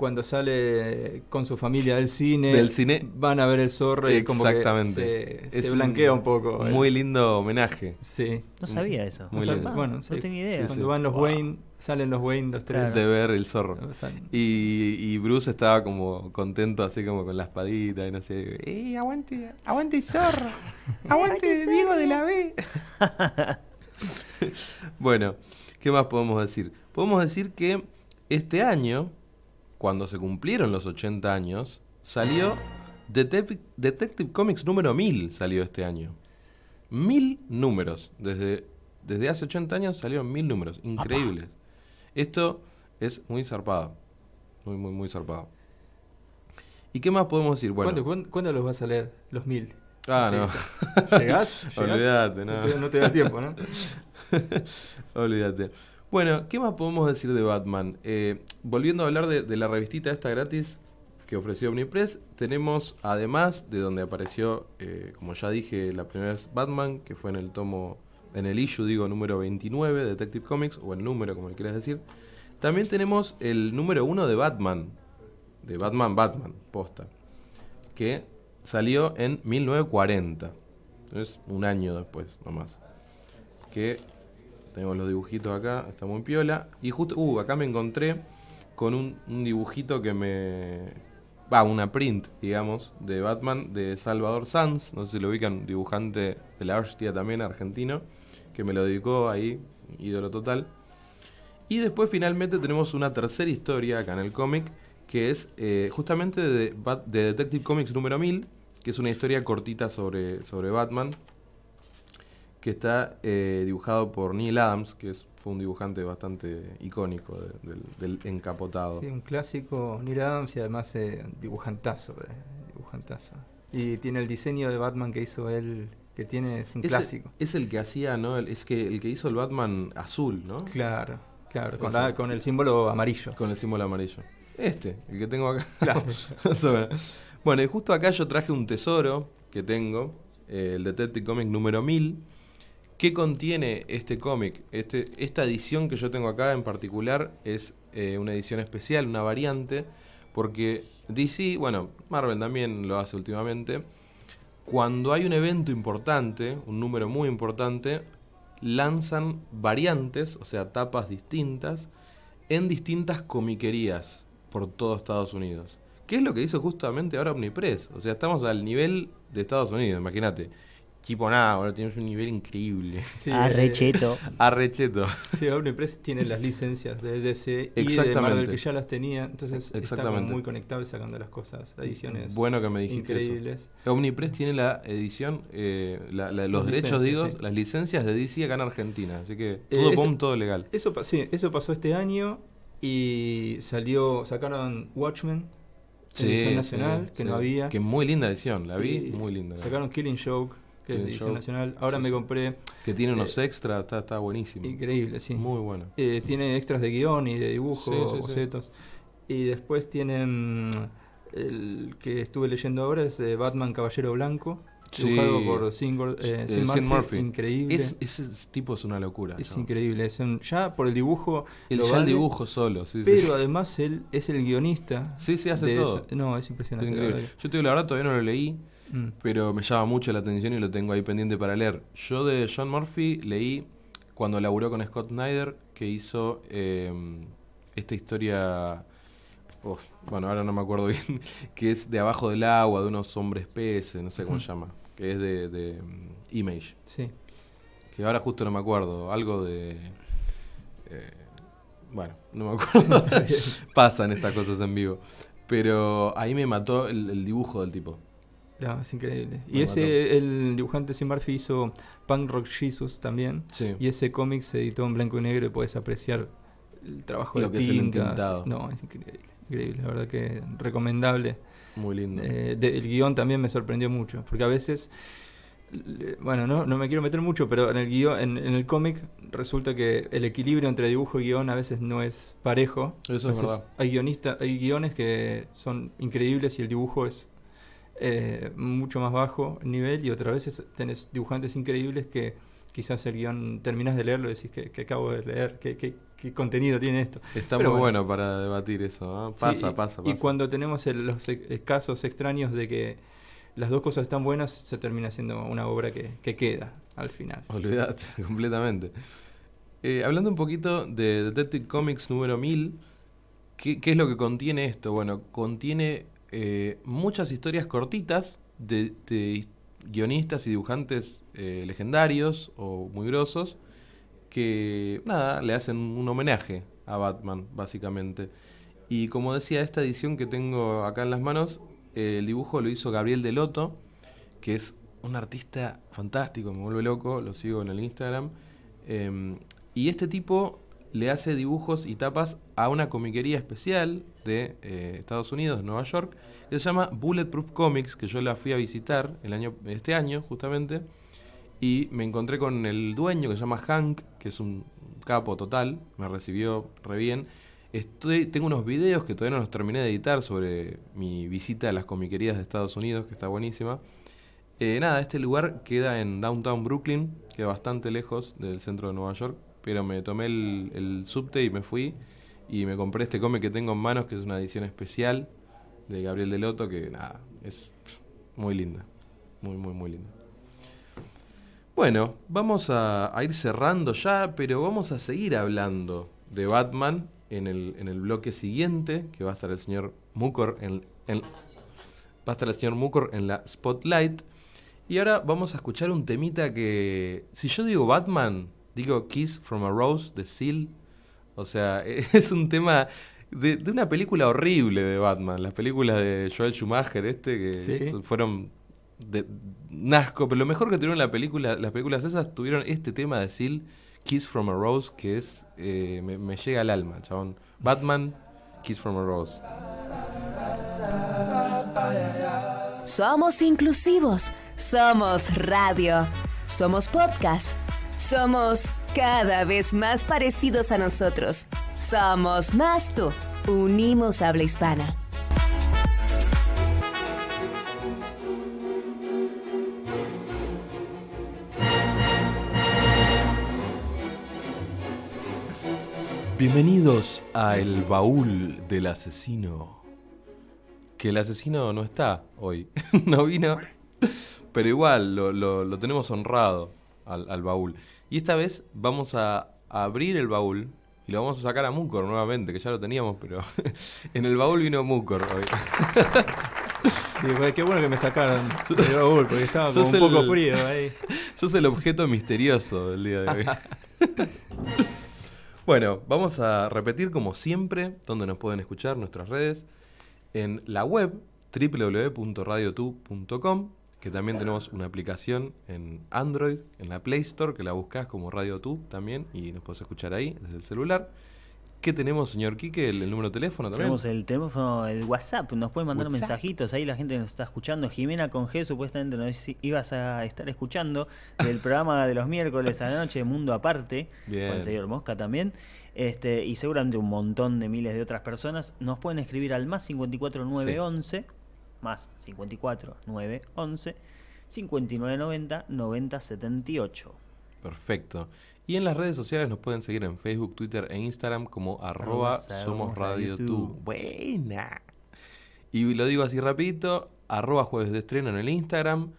cuando sale con su familia del cine, Del cine. van a ver el zorro y como que Exactamente. se, Es se un blanquea un poco. Muy el- lindo homenaje. Sí. No sabía eso. Muy O sea, lindo. Bueno, no sí. tenía idea. Sí, Cuando sí. van los Wow. Wayne, salen los Wayne, los tres. Claro. De ver el zorro. Y, y Bruce estaba como contento, así como con la espadita y no sé. ¡Eh, aguante, aguante zorro! ¡Aguante Diego de la B! bueno, ¿qué más podemos decir? Podemos decir que este año, cuando se cumplieron los 80 años, salió Detective, Detective Comics número 1000, salió este año. Mil números. Desde, desde hace 80 años salieron mil números. Increíbles. Esto es muy zarpado. Muy, muy, muy zarpado. ¿Y qué más podemos decir? Bueno, ¿Cuándo, cuándo, cuándo los vas a leer? Los mil. ah, ¿Te- no. ¿Llegás? ¿Llegás? Olvídate, no. No te, no te da tiempo, ¿no? Olvídate. Bueno, ¿qué más podemos decir de Batman? Eh, volviendo a hablar de, la revistita esta gratis que ofreció Omnipress, tenemos además de donde apareció, eh, como ya dije, la primera vez Batman, que fue en el tomo, en el issue, digo, número 29 de Detective Comics, o el número, como le quieras decir. También tenemos el número 1 de Batman, de Batman Batman, posta, que salió en 1940. Entonces, un año después, nomás. Que tenemos los dibujitos acá, está muy piola. Y justo, uh, acá me encontré con un, dibujito que me. Va, una print, digamos, de Batman de Salvador Sanz. No sé si lo ubican, dibujante de la Arstia también, argentino, que me lo dedicó ahí, ídolo total. Y después finalmente tenemos una tercera historia acá en el cómic, que es eh, justamente de Detective Comics número 1000, que es una historia cortita sobre, sobre Batman, que está eh, dibujado por Neil Adams, que es, fue un dibujante bastante icónico de- del, del encapotado. Sí, un clásico Neil Adams y además eh, dibujantazo, eh, dibujantazo. Y tiene el diseño de Batman que hizo él, que tiene, es un clásico. Es el que hacía, ¿no? El- es que el que hizo el Batman azul, ¿no? Claro, claro, con, Eso. la- con el símbolo amarillo. Con el símbolo amarillo. Este, el que tengo acá. Claro. Bueno, y justo acá yo traje un tesoro que tengo, eh, el Detective Comic número 1000. ¿Qué contiene este cómic? Este, esta edición que yo tengo acá en particular es eh, una edición especial, una variante, porque DC, bueno, Marvel también lo hace últimamente, cuando hay un evento importante, un número muy importante, lanzan variantes, o sea, tapas distintas, en distintas comiquerías por todo Estados Unidos. ¿Qué es lo que hizo justamente ahora Omnipress? O sea, estamos al nivel de Estados Unidos, imagínate. Tipo nada, ahora tienes un nivel increíble. Sí, Ah, eh, recheto. Arrecheto. Sí, Omnipress tiene las licencias de DC y de. Marvel que ya las tenía, entonces está muy conectado y sacando las cosas, ediciones Bueno que me dijiste eso. increíbles. Omnipress tiene la edición, eh, la- la- los Las derechos, digo, sí. las licencias de DC acá en Argentina. Así que Eh, todo eso- pom, todo legal. Eso, sí, eso pasó este año y salió, sacaron Watchmen, edición Sí, nacional, sí, que sí. no había. Que muy linda edición, la vi, Y muy linda. Sacaron Killing Joke, que es edición nacional. Ahora sí, me compré, Que tiene unos eh, extras, está, está buenísimo. increíble, sí. Muy bueno. Eh, tiene extras de guion y de dibujo, Sí, bocetos. Y después tienen el que estuve leyendo ahora es eh, Batman Caballero Blanco, dibujado por Singor, eh, Sean Murphy, Murphy. increíble. Es, ese tipo es una locura. Es ¿no? increíble, es un- ya por el dibujo, El, lo ya el vale, dibujo solo, pero además él es el guionista. Sí, sí, hace todo. esa- no, es Es impresionante. increíble. Yo te digo la verdad, todavía no lo leí, Mm. pero me llama mucho la atención y lo tengo ahí pendiente para leer. Yo de John Murphy leí cuando laburó con Scott Snyder, que hizo eh, esta historia, uf, bueno, ahora no me acuerdo bien, que es de abajo del agua, de unos hombres peces, no sé cómo se llama, que es de, de, mm, Image, Sí. que ahora justo no me acuerdo, algo de... eh, bueno, no me acuerdo. Pasan estas cosas en vivo. Pero ahí me mató el, el dibujo del tipo. No, es increíble. Me Y ese, el dibujante Sean Murphy hizo Punk Rock Jesus también. Sí. Y ese cómic se editó en blanco y negro y puedes apreciar el trabajo Lo de que tintas. No, es increíble. Increíble, la verdad que recomendable. Muy lindo. Eh, de- el guion también me sorprendió mucho, porque a veces, bueno, no, no me quiero meter mucho, pero en el guion, en, en el cómic resulta que el equilibrio entre dibujo y guion a veces no es parejo. Eso es verdad. Hay guionistas, hay guiones que son increíbles y el dibujo es eh, mucho más bajo el nivel y otras veces tenés dibujantes increíbles que quizás el guion terminás de leerlo y decís que, que acabo de leer, que, que- qué contenido tiene esto. Está pero muy bueno. bueno. para debatir eso. Sí, Pasa, y- pasa, Y cuando tenemos el- los ex- casos extraños de que las dos cosas están buenas, se termina siendo una obra que, que queda al final. Olvídate, completamente. Eh, hablando un poquito de Detective Comics número 1000, ¿qué, qué es lo que contiene esto? Bueno, contiene eh, muchas historias cortitas de, guionistas y dibujantes eh, legendarios o muy grosos que, nada, le hacen un homenaje a Batman, básicamente. Y como decía, esta edición que tengo acá en las manos, el dibujo lo hizo Gabriel Deloto, que es un artista fantástico, me vuelve loco, lo sigo en el Instagram. Eh, y este tipo le hace dibujos y tapas a una comiquería especial de eh, Estados Unidos, Nueva York, que se llama Bulletproof Comics, que yo la fui a visitar el año, este año justamente, y me encontré con el dueño que se llama Hank, que es un capo total, me recibió re bien. Tengo unos videos que todavía no los terminé de editar sobre mi visita a las comiquerías de Estados Unidos, que está buenísima. Eh, nada, este lugar queda en Downtown Brooklyn, queda bastante lejos del centro de Nueva York, pero me tomé el, subte y me fui y me compré este cómic que tengo en manos, que es una edición especial de Gabriel Deloto, que nada, es muy linda, muy, muy, muy linda. Bueno, vamos a, a ir cerrando ya, pero vamos a seguir hablando de Batman en el, en el bloque siguiente, que va a estar el señor Mukor en, en- va a estar el señor Mukor en la Spotlight. Y ahora vamos a escuchar un temita que, si yo digo Batman, digo Kiss from a Rose de Seal. O sea, es un tema de, de una película horrible de Batman. Las películas de Joel Schumacher, este, que Sí. fueron de un asco. Pero lo mejor que tuvieron la película, las películas esas tuvieron este tema de Seal, Kiss from a Rose, que es eh, me, me llega al alma, chabón. Batman, Kiss from a Rose. Somos inclusivos. Somos radio. Somos podcast. Somos cada vez más parecidos a nosotros. Somos más tú. Unimos habla hispana. Bienvenidos a El Baúl del Asesino. Que el asesino no está hoy, no vino, pero igual lo, lo- lo tenemos honrado al, al baúl. Y esta vez vamos a abrir el baúl y lo vamos a sacar a Mucor nuevamente, que ya lo teníamos, pero en el baúl vino Mucor hoy. Sí, qué bueno que me sacaron del baúl, porque estaba como un poco frío ahí. Sos el objeto misterioso del día de hoy. bueno, vamos a repetir como siempre donde nos pueden escuchar nuestras redes. En la web www.radiotu.com, que también tenemos una aplicación en Android, en la Play Store, que la buscas como Radio Tu también y nos puedes escuchar ahí desde el celular. ¿Qué tenemos, señor Quique? ¿El, el número de teléfono también? Tenemos el teléfono, el WhatsApp, nos pueden mandar WhatsApp. mensajitos, ahí la gente que nos está escuchando. Jimena con G supuestamente nos ibas a estar escuchando del programa de los miércoles a la noche, Mundo Aparte, Bien. con el señor Mosca también. Este, y seguramente un montón de miles de otras personas nos pueden escribir al más 54 911 más 54 911 5990 9078. Perfecto. Y en las redes sociales nos pueden seguir en Facebook, Twitter e Instagram como arroba somos radio tú. Buena. Y lo digo así rapidito, arroba jueves de estreno en el Instagram,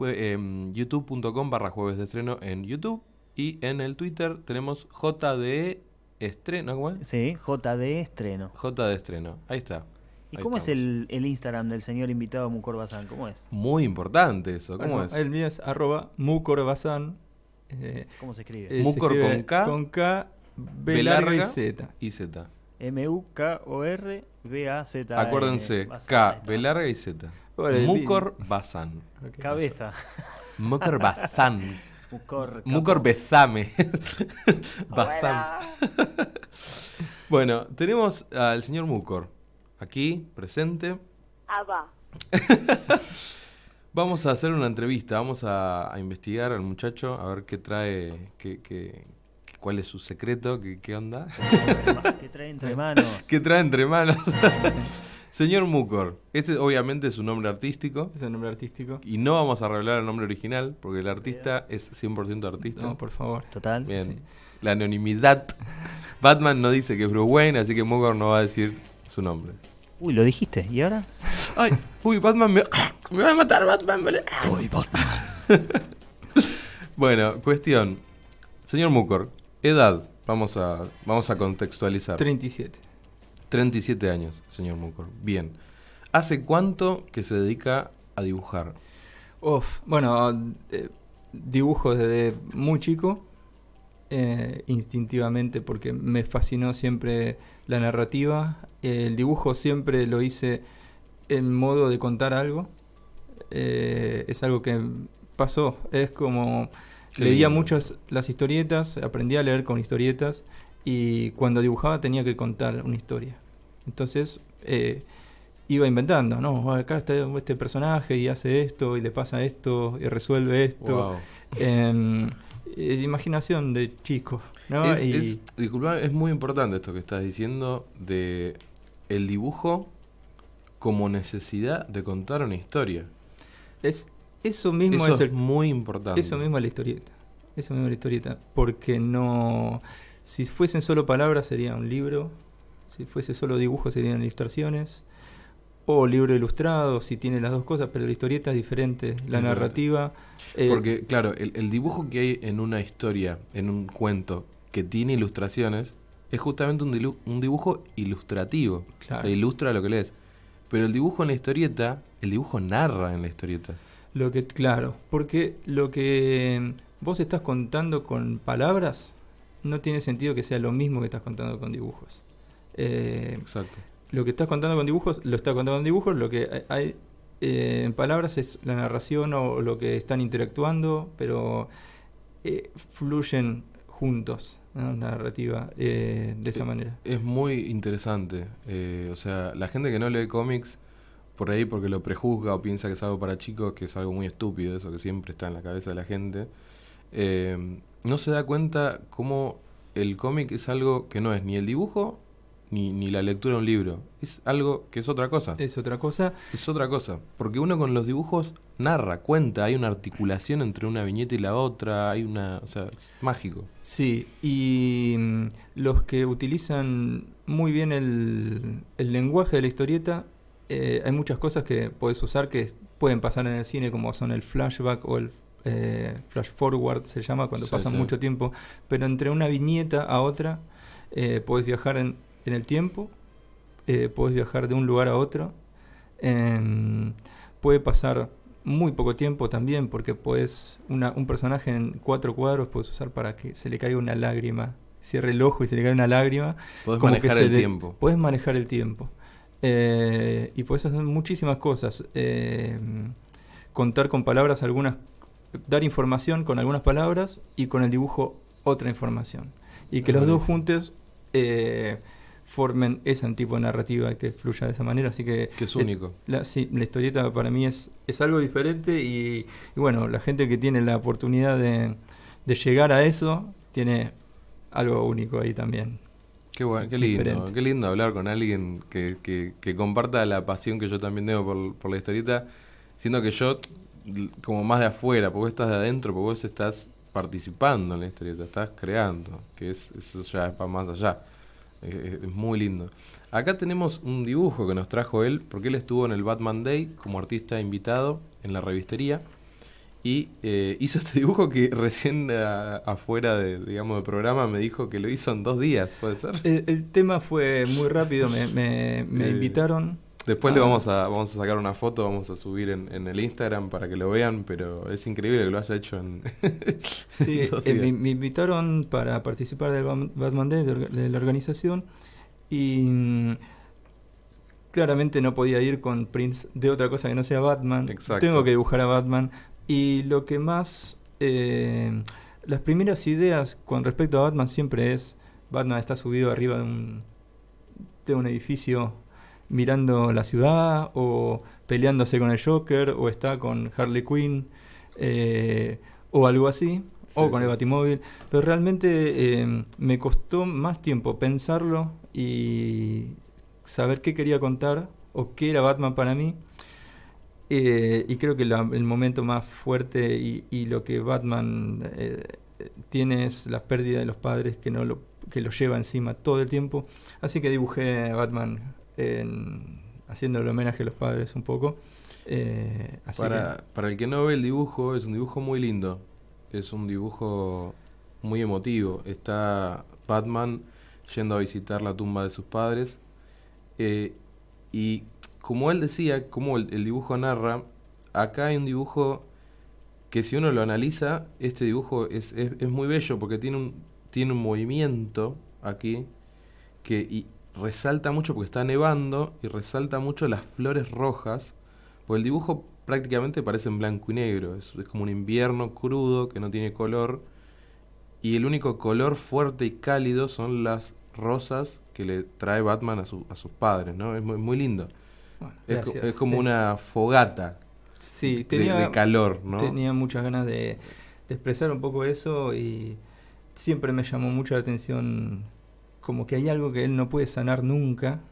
em, youtube.com barra jueves de estreno en YouTube y en el Twitter tenemos JD estreno, ¿cómo es? Sí, JD Estreno. J de estreno, ahí está. ¿Y Ahí cómo es el, el Instagram del señor invitado Mucor Bazán? ¿Cómo es? Muy importante eso, ¿cómo Bueno, es? El mío es arroba mucorbazán. eh, ¿Cómo se escribe? eh, se Mucor escribe con K, Con K, B B larga y. Z. Y Z. M-U-K-O-R-B-A-Z. Acuérdense, Bazán, K. B larga y Z. Bueno, Mucor Bazán. Cabeza. Mucor Bazán. Mucor. Mucor capo. Besame. Bazán. bueno, tenemos al señor Mucor aquí, presente. Vamos a hacer una entrevista, vamos a, a investigar al muchacho, a ver qué trae, qué, qué- qué- cuál es su secreto, qué, qué onda. Que trae entre manos. ¿Qué trae entre manos? señor Mucor, este obviamente es su nombre artístico. Es el nombre artístico. Y no vamos a revelar el nombre original, porque el artista es 100% artista. No, por favor. Total. Bien. sí. La anonimidad. Batman no dice que es Bruce Wayne, así que Mugor no va a decir su nombre. Uy, lo dijiste. ¿Y ahora? Ay, uy, Batman me, me va a matar, Batman. Soy Batman. bueno, cuestión. Señor Mukor, edad. Vamos a, vamos a contextualizar. 37. 37 años, señor Mukor. Bien. ¿Hace cuánto que se dedica a dibujar? Uf, bueno, eh, dibujo desde muy chico, eh, instintivamente, porque me fascinó siempre la narrativa. El dibujo siempre lo hice en modo de contar algo. Eh, es algo que pasó. Es como Qué leía lindo. muchas las historietas, aprendí a leer con historietas y cuando dibujaba tenía que contar una historia. Entonces eh, iba inventando, ¿no? Acá está este personaje y hace esto y le pasa esto y resuelve esto. Wow. Em, eh, imaginación de chico, ¿no? Es, Y- es- disculpa, es muy importante esto que estás diciendo de el dibujo como necesidad de contar una historia. es, eso mismo Eso es el muy importante. Eso mismo es la historieta. Eso mismo es la historieta. Porque no. Si fuesen solo palabras sería un libro. Si fuese solo dibujo serían ilustraciones. O libro ilustrado, si tiene las dos cosas, pero la historieta es diferente. La narrativa. eh, Porque, claro, el, el dibujo que hay en una historia, en un cuento que tiene ilustraciones, es justamente un, un dibujo ilustrativo. Claro. Ilustra lo que lees. Pero el dibujo en la historieta, el dibujo narra en la historieta. Lo que, claro, porque lo que vos estás contando con palabras no tiene sentido que sea lo mismo que estás contando con dibujos. Eh, Exacto. lo que estás contando con dibujos, lo estás contando con dibujos, lo que hay- hay eh, en palabras es la narración o lo que están interactuando, pero eh, fluyen juntos, La narrativa eh, de esa Eh, manera. Es muy interesante. eh, o sea, la gente que no lee cómics, por ahí porque lo prejuzga o piensa que es algo para chicos, que es algo muy estúpido, eso que siempre está en la cabeza de la gente, eh, no se da cuenta cómo el cómic es algo que no es ni el dibujo ni, ni la lectura de un libro. Es algo que es otra cosa. Es otra cosa. Es otra cosa. Porque uno con los dibujos narra, cuenta, hay una articulación entre una viñeta y la otra, hay una... O sea, es mágico. Sí, y mm, los que utilizan muy bien el, el lenguaje de la historieta, eh, hay muchas cosas que puedes usar que pueden pasar en el cine, como son el flashback o el eh, flash forward, se llama, cuando Sí, pasan sí. mucho tiempo. Pero entre una viñeta a otra, eh, puedes viajar en, en el tiempo, eh, puedes viajar de un lugar a otro. em, puede pasar muy poco tiempo también, porque puedes, una, un personaje en cuatro cuadros puedes usar para que se le caiga una lágrima. Cierre el ojo y se le cae una lágrima. Que manejar el tiempo. Puedes manejar el tiempo. Eh, y puedes hacer muchísimas cosas. Eh, contar con palabras algunas, dar información con algunas palabras y con el dibujo otra información. Y que los dos juntos eh, formen ese tipo de narrativa que fluya de esa manera. Así que Que es único. la, sí, la historieta para mí es, es algo diferente y, y bueno, la gente que tiene la oportunidad de, de llegar a eso tiene algo único ahí también. Qué, bueno, qué lindo, Diferente. qué lindo hablar con alguien que, que, que comparta la pasión que yo también tengo por, por la historieta, siendo que yo, como más de afuera, porque vos estás de adentro, porque vos estás participando en la historieta, estás creando, que es, eso ya es para más allá. Eh, es muy lindo. Acá tenemos un dibujo que nos trajo él, porque él estuvo en el Batman Day como artista invitado en la revistería. Y eh, hizo este dibujo que recién a- afuera de, digamos, del programa me dijo que lo hizo en dos días, ¿puede ser? El, el tema fue muy rápido, me, me- me Eh, invitaron. Después le Ah. vamos a, vamos a sacar una foto, vamos a subir en, en el Instagram para que lo vean, pero es increíble que lo haya hecho en... Sí, eh, me, invitaron para participar del Batman Day de la organización y mm, claramente no podía ir con Prince de otra cosa que no sea Batman. Exacto. Tengo que dibujar a Batman y lo que más... eh, las primeras ideas con respecto a Batman siempre es Batman está subido arriba de un, de un edificio mirando la ciudad o peleándose con el Joker o está con Harley Quinn eh, o algo así o con el Batimóvil. Pero realmente eh, me costó más tiempo pensarlo y saber qué quería contar o qué era Batman para mí. Eh, y creo que la- el momento más fuerte y, y lo que Batman eh, tiene es la pérdida de los padres que no lo que lo lleva encima todo el tiempo. Así que dibujé a Batman en, haciéndole homenaje a los padres un poco eh, así Para, para el que no ve el dibujo, es un dibujo muy lindo. Es un dibujo muy emotivo. Está Batman yendo a visitar la tumba de sus padres. eh, y como él decía, como el, el dibujo narra, acá hay un dibujo que si uno lo analiza, este dibujo es, es, es muy bello porque tiene un, tiene un movimiento aquí que y resalta mucho porque está nevando y resalta mucho las flores rojas. Porque el dibujo prácticamente parece en blanco y negro. Es, es como un invierno crudo que no tiene color. Y el único color fuerte y cálido son las rosas que le trae Batman a, su- a sus padres, ¿no? Es muy, muy lindo. Bueno, Es, gracias. es como Sí. una fogata Sí, de- tenía, de, calor, ¿no? tenía muchas ganas de, de expresar un poco eso y siempre me llamó mucho la atención como que hay algo que él no puede sanar nunca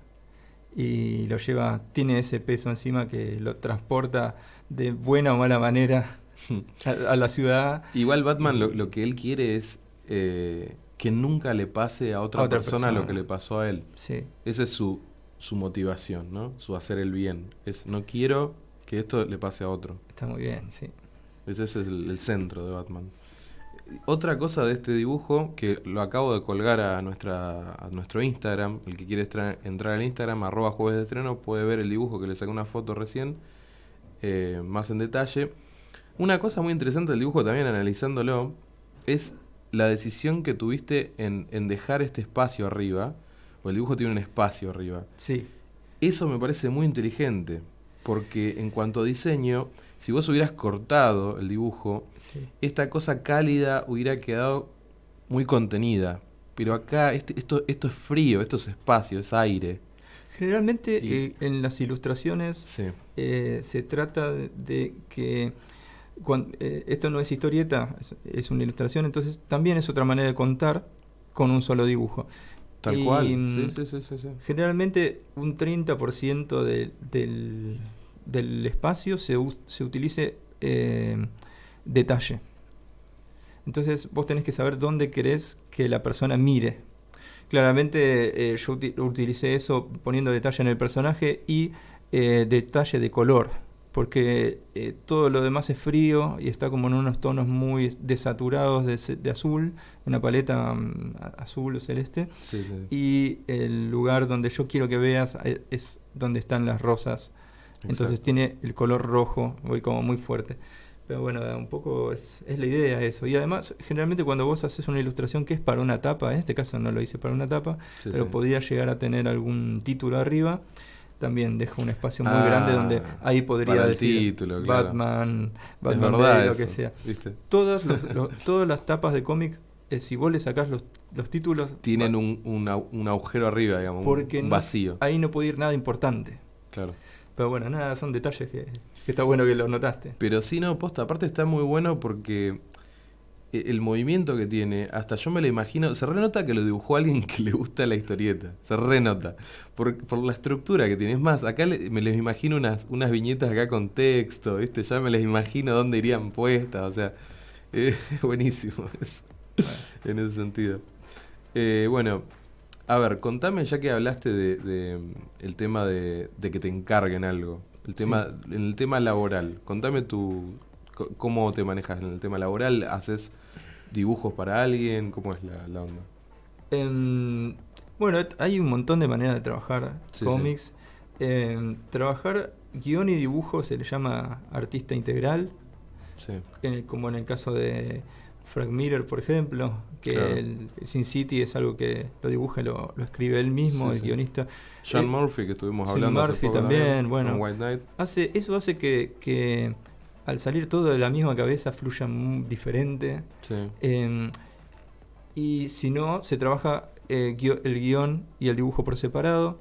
y lo lleva, tiene ese peso encima que lo transporta de buena o mala manera a, a la ciudad. Igual Batman lo, lo que él quiere es eh, que nunca le pase a otra, A otra persona, lo que le pasó a él. Sí, Esa es su, su motivación, ¿no? Su hacer el bien. Es no quiero que esto le pase a otro. está muy bien, sí. Ese es el, el centro de Batman. Otra cosa de este dibujo, que lo acabo de colgar a, nuestra, a nuestro Instagram, el que quiere entrar al Instagram, arroba jueves de estreno, puede ver el dibujo que le saqué una foto recién, eh, más en detalle. Una cosa muy interesante del dibujo también, analizándolo, es la decisión que tuviste en, en dejar este espacio arriba, o el dibujo tiene un espacio arriba. Sí, Eso me parece muy inteligente, porque en cuanto a diseño, si vos hubieras cortado el dibujo, sí. esta cosa cálida hubiera quedado muy contenida. Pero acá este- esto, esto es frío, esto es espacio, es aire. Generalmente Y- eh, en las ilustraciones Sí, eh, se trata de, de que eh, esto no es historieta, es, es una ilustración, entonces también es otra manera de contar con un solo dibujo. tal Y, cual. mm, Sí, sí, sí, sí, sí. Generalmente un 30% de- del, del espacio se, se utilice eh, detalle. Entonces vos tenés que saber dónde querés que la persona mire. Claramente eh, yo uti- utilicé eso poniendo detalle en el personaje y eh, detalle de color, porque eh, todo lo demás es frío y está como en unos tonos muy desaturados de, de azul, una paleta mm, azul o celeste. Sí, sí. Y el lugar donde yo quiero que veas es donde están las rosas. Entonces Exacto. tiene el color rojo, voy como muy fuerte. Pero bueno, un poco es, es la idea eso. Y además, generalmente cuando vos haces una ilustración que es para una tapa, en este caso no lo hice para una tapa, Sí, pero sí. podría llegar a tener algún título arriba, también dejo un espacio muy Ah, grande donde ahí podría decir título, claro. Batman, Batman verdad Day, lo eso, que sea. ¿viste? Todas, los- los- todas las tapas de cómic, eh, si vos le sacás los, los títulos, Tienen un, un un agujero arriba, digamos, porque un no- vacío. ahí no puede ir nada importante. Claro. Pero bueno, nada, son detalles que, que está bueno que lo notaste. Pero sí, no, posta, aparte está muy bueno porque e- el movimiento que tiene, hasta yo me lo imagino, se renota que lo dibujó alguien que le gusta la historieta, se renota, por, por la estructura que tiene. Es más, acá le- me les imagino unas, unas viñetas acá con texto, ¿viste? Ya me les imagino dónde irían puestas, o sea, eh, buenísimo eso, en ese sentido. Eh, bueno, a ver, contame ya que hablaste de, de, mm, el tema de, de que te encarguen algo, el Sí. tema, en el tema laboral, contame tu cómo te manejas en el tema laboral, haces dibujos para alguien, cómo es la, la onda. Em, bueno, hay un montón de maneras de trabajar Sí, cómics. Em, trabajar guion y dibujo se le llama artista integral, Sí, en el- como en el caso de Frank Miller, por ejemplo, que Claro. el Sin City es algo que lo dibuja lo, lo escribe él mismo, Sí, el sí. guionista. John Eh, Murphy que estuvimos Sean hablando hace Murphy poco también, bueno. con White Knight. Hace, eso hace que, que al salir todo de la misma cabeza fluya muy diferente. Sí. Em, y si no, se trabaja eh, guio- el guion y el dibujo por separado.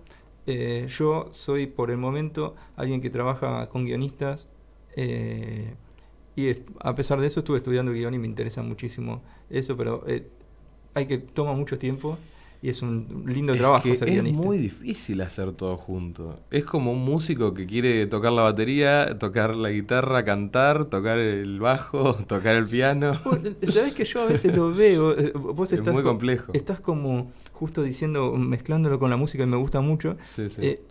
Eh, yo soy por el momento alguien que trabaja con guionistas. y a pesar de eso estuve estudiando guion y me interesa muchísimo eso, pero eh, hay que toma mucho tiempo y es un lindo Es trabajo que ser es muy difícil hacer todo junto. Es como un músico que quiere tocar la batería, tocar la guitarra, cantar, tocar el bajo, tocar el piano. Sabes que yo a veces lo veo, eh, Es muy co- complejo. Estás como justo diciendo, mezclándolo con la música y me gusta mucho. Sí, sí. Eh,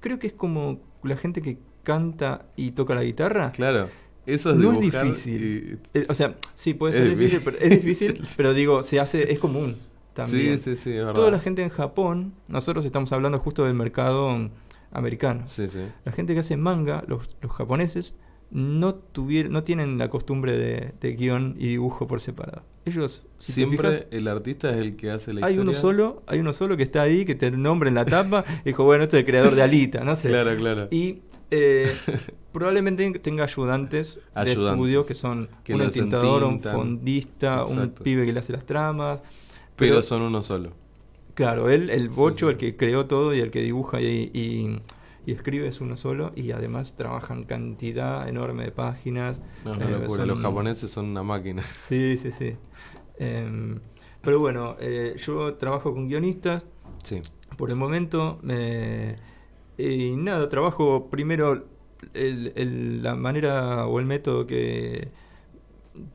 creo que es como la gente que canta y toca la guitarra. claro. Eso es no es difícil. y- Eh, o sea, sí, puede Es ser difícil, pero es difícil, pero digo, se hace, es común también. Sí, sí, sí, es verdad. Toda la gente en Japón, nosotros estamos hablando justo del mercado americano. Sí, sí. La gente que hace manga, los, los japoneses, no tuvieron, no tienen la costumbre de, de guion y dibujo por separado. Ellos, si te Siempre fijas, el artista es el que hace la hay uno solo, hay uno solo que está ahí, que te nombra en la tapa, y dijo, bueno, este es el creador de Alita, no sé. Claro, claro. Y Eh, probablemente tenga ayudantes, de estudio que son Que un entintador, un fondista, un pibe que le hace las tramas. Pero son uno solo. Claro, él, el bocho, el que creó todo y el que dibuja y, y- y escribe es uno solo y además trabajan cantidad enorme de páginas. No, Eh, locura. son- Los japoneses son una máquina. Sí, sí, sí. Em, pero bueno, eh, yo trabajo con guionistas Sí. por el momento. Y nada, trabajo primero el- el- la manera o el método que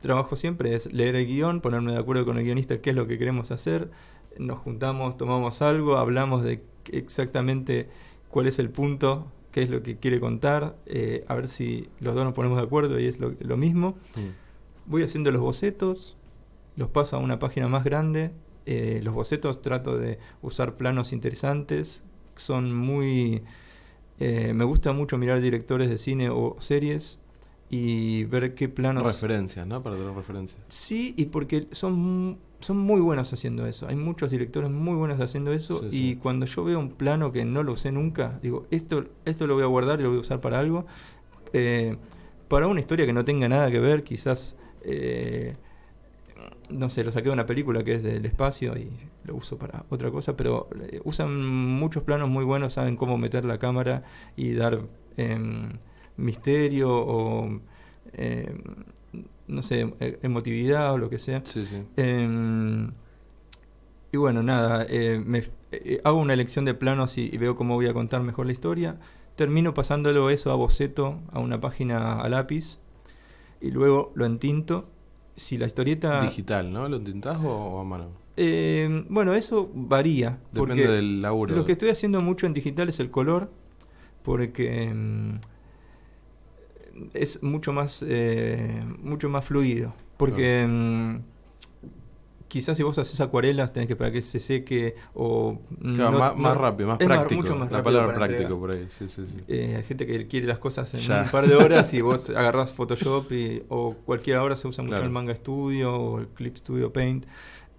trabajo siempre es leer el guion, ponerme de acuerdo con el guionista qué es lo que queremos hacer. Nos juntamos, tomamos algo, hablamos de exactamente cuál es el punto, qué es lo que quiere contar, eh, a ver si los dos nos ponemos de acuerdo y es lo, lo mismo. Mm. Voy haciendo los bocetos, los paso a una página más grande. eh, los bocetos trato de usar planos interesantes. Son muy... eh, me gusta mucho mirar directores de cine o series y ver qué planos... Referencias, ¿no? Para tener referencias. Sí, y porque son, son muy buenos haciendo eso. Hay muchos directores muy buenos haciendo eso. Sí, y sí. cuando yo veo un plano que no lo usé nunca, digo, esto, esto lo voy a guardar y lo voy a usar para algo. Eh, para una historia que no tenga nada que ver, quizás, eh, no sé, lo saqué de una película que es del espacio y lo uso para otra cosa, pero eh, usan muchos planos muy buenos, saben cómo meter la cámara y dar em, misterio o, em, no sé, e- emotividad o lo que sea. Sí, sí. Em, y bueno, nada, eh, me, eh, hago una elección de planos y, y veo cómo voy a contar mejor la historia. Termino pasándolo eso a boceto, a una página a lápiz, y luego lo entinto. Si la historieta... Digital, ¿no? ¿Lo intentás o, o a mano? Eh, bueno, eso varía. Depende porque del laburo. Lo que estoy haciendo mucho en digital es el color, porque mm, es mucho más, eh, mucho más fluido. Porque mm, quizás si vos haces acuarelas tenés que esperar que se seque o... mm, Claro, no- más, no- más rápido, más práctico. más la palabra práctico entregar. por ahí. Sí, sí, sí. Eh, hay gente que quiere las cosas en Ya. un par de horas y vos agarrás Photoshop y, o cualquier hora se usa mucho Claro. el Manga Studio o el Clip Studio Paint.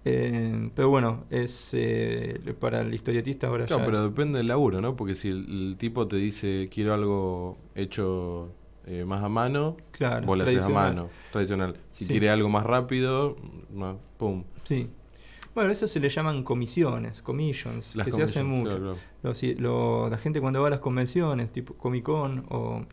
Eh, pero bueno, es eh, para el historietista ahora Claro, ya. pero depende del laburo, ¿no? Porque si el, el tipo te dice quiero algo hecho eh, más a mano, Claro, vos a mano, tradicional. Si Sí. quiere algo más rápido, más, pum. Sí. Bueno, eso se le llaman comisiones, commissions, Las que se hacen mucho. claro, claro. Lo- la gente cuando va a las convenciones, tipo Comic Con o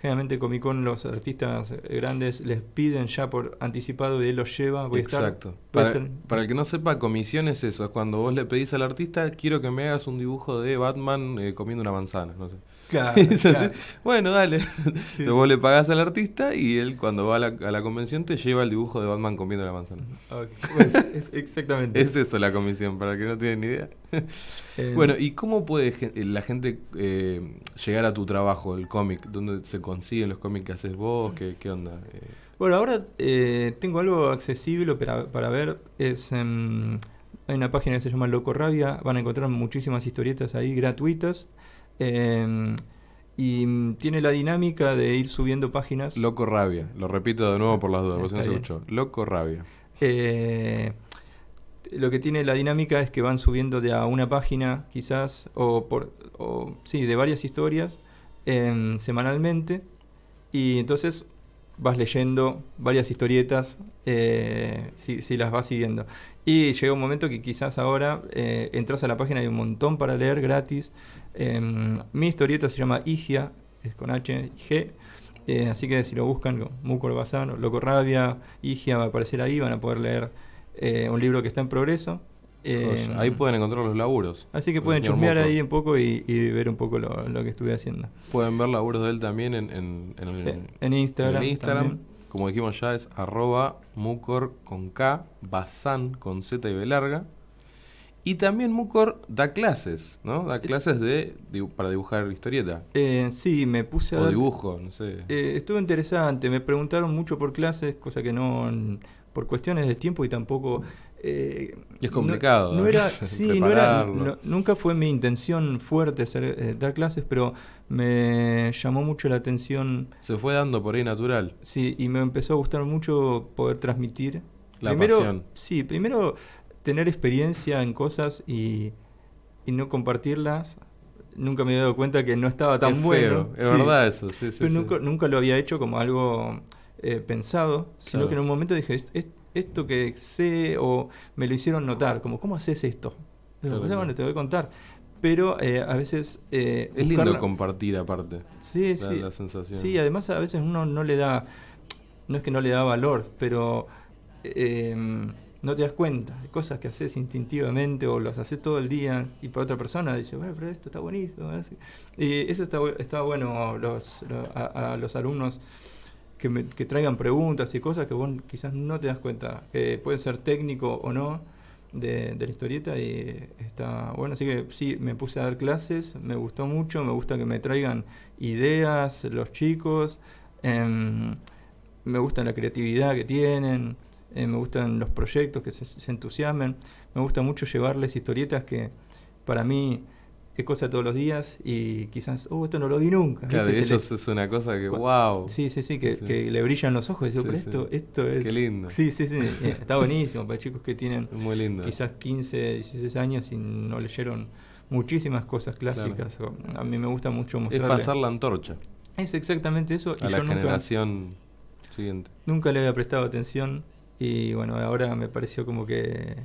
generalmente Comic Con, los artistas grandes les piden ya por anticipado y él los lleva. Voy a estar- Exacto. a Para, estar- para el que no sepa, comisión es eso. Es cuando vos le pedís al artista, quiero que me hagas un dibujo de Batman eh, comiendo una manzana. No sé. Claro. Bueno, dale. Sí, vos le pagás al artista y él cuando va a la, a la convención te lleva el dibujo de Batman comiendo la manzana. Pues, es- exactamente. Es eso la comisión, para que no tiene ni idea. Eh, Bueno, ¿y cómo puede eh, la gente eh, llegar a tu trabajo, el cómic? ¿Dónde se consiguen los cómics que haces vos? ¿Qué, qué onda? Eh, Bueno, ahora tengo algo accesible para, para ver. Es em, Hay una página que se llama Loco Rabia. Van a encontrar muchísimas historietas ahí gratuitas. Em, y tiene la dinámica de ir subiendo páginas. Loco Rabia. Lo repito de nuevo por las dudas, si no se escuchó. Loco Rabia. Eh, lo que tiene la dinámica es que van subiendo de a una página, quizás, o por, o, sí, de varias historias em, semanalmente. Y entonces vas leyendo varias historietas eh, si, si las vas siguiendo. Y llega un momento que quizás ahora eh, entras a la página y hay un montón para leer gratis. Em, mi historieta se llama Igia, es con H y G. Eh, así que si lo buscan, Mucor Bazán o Loco Rabia, Igia va a aparecer ahí, van a poder leer eh, un libro que está en progreso. Joya. Ahí pueden encontrar los laburos. Así que pueden chusmear ahí un poco y, y ver un poco lo, lo que estuve haciendo. Pueden ver laburos de él también en, en, en el, Eh, en Instagram en Instagram. también. Como dijimos ya, es arroba mucor con K, bazán con Z y B larga. Y también Mucor da clases, ¿no? Da clases de, dibu- para dibujar historieta. Eh, sí, me puse a O dibujo, no sé. Eh, estuvo interesante, me preguntaron mucho por clases, cosa que no, por cuestiones de tiempo y tampoco... eh, es complicado, No, ¿no? era, sí, no era, no- nunca fue mi intención fuerte ser, eh, dar clases, pero me llamó mucho la atención, Se fue dando por ahí natural. sí, y me empezó a gustar mucho poder transmitir. La primero, pasión. Sí, primero tener experiencia en cosas y, y no compartirlas nunca me había dado cuenta que no estaba tan es bueno. feo, es Sí. verdad eso, sí, sí. Pero nunca, nunca lo había hecho como algo eh, pensado, sino Claro. que en un momento dije, "Est- est- esto que sé o me lo hicieron notar, como, ¿cómo haces esto? Claro, "Pues, bueno, te voy a contar. Pero eh, a veces... eh, Es lindo compartir aparte. Sí, la- sí. la sensación. Sí, además a veces uno no le da, no es que no le da valor, pero eh, no te das cuenta. Hay cosas que haces instintivamente o las haces todo el día y para otra persona dice, bueno, pero esto está buenísimo. Y eso está, está bueno los, lo- a, los alumnos que, me- que traigan preguntas y cosas que vos quizás no te das cuenta, que pueden ser técnico o no. De, de la historieta y está bueno, así que sí, me puse a dar clases, me gustó mucho, me gusta que me traigan ideas los chicos, em, me gusta la creatividad que tienen, eh, me gustan los proyectos que se, se entusiasmen, me gusta mucho llevarles historietas que para mí es cosa de todos los días y quizás, oh, esto no lo vi nunca. Claro, y Se ellos es una cosa que, wow. Sí, sí, sí, que, Sí. que le brillan los ojos y digo, Sí, pero sí. esto, esto es... Qué lindo. Sí, sí, sí, eh, está buenísimo para chicos que tienen Es muy lindo. quizás 15, 16 años y no leyeron muchísimas cosas clásicas. O- A mí me gusta mucho Es mostrarle. pasar la antorcha Es exactamente eso. Y a la yo nunca, generación siguiente. nunca le había prestado atención. Y bueno, ahora me pareció como que,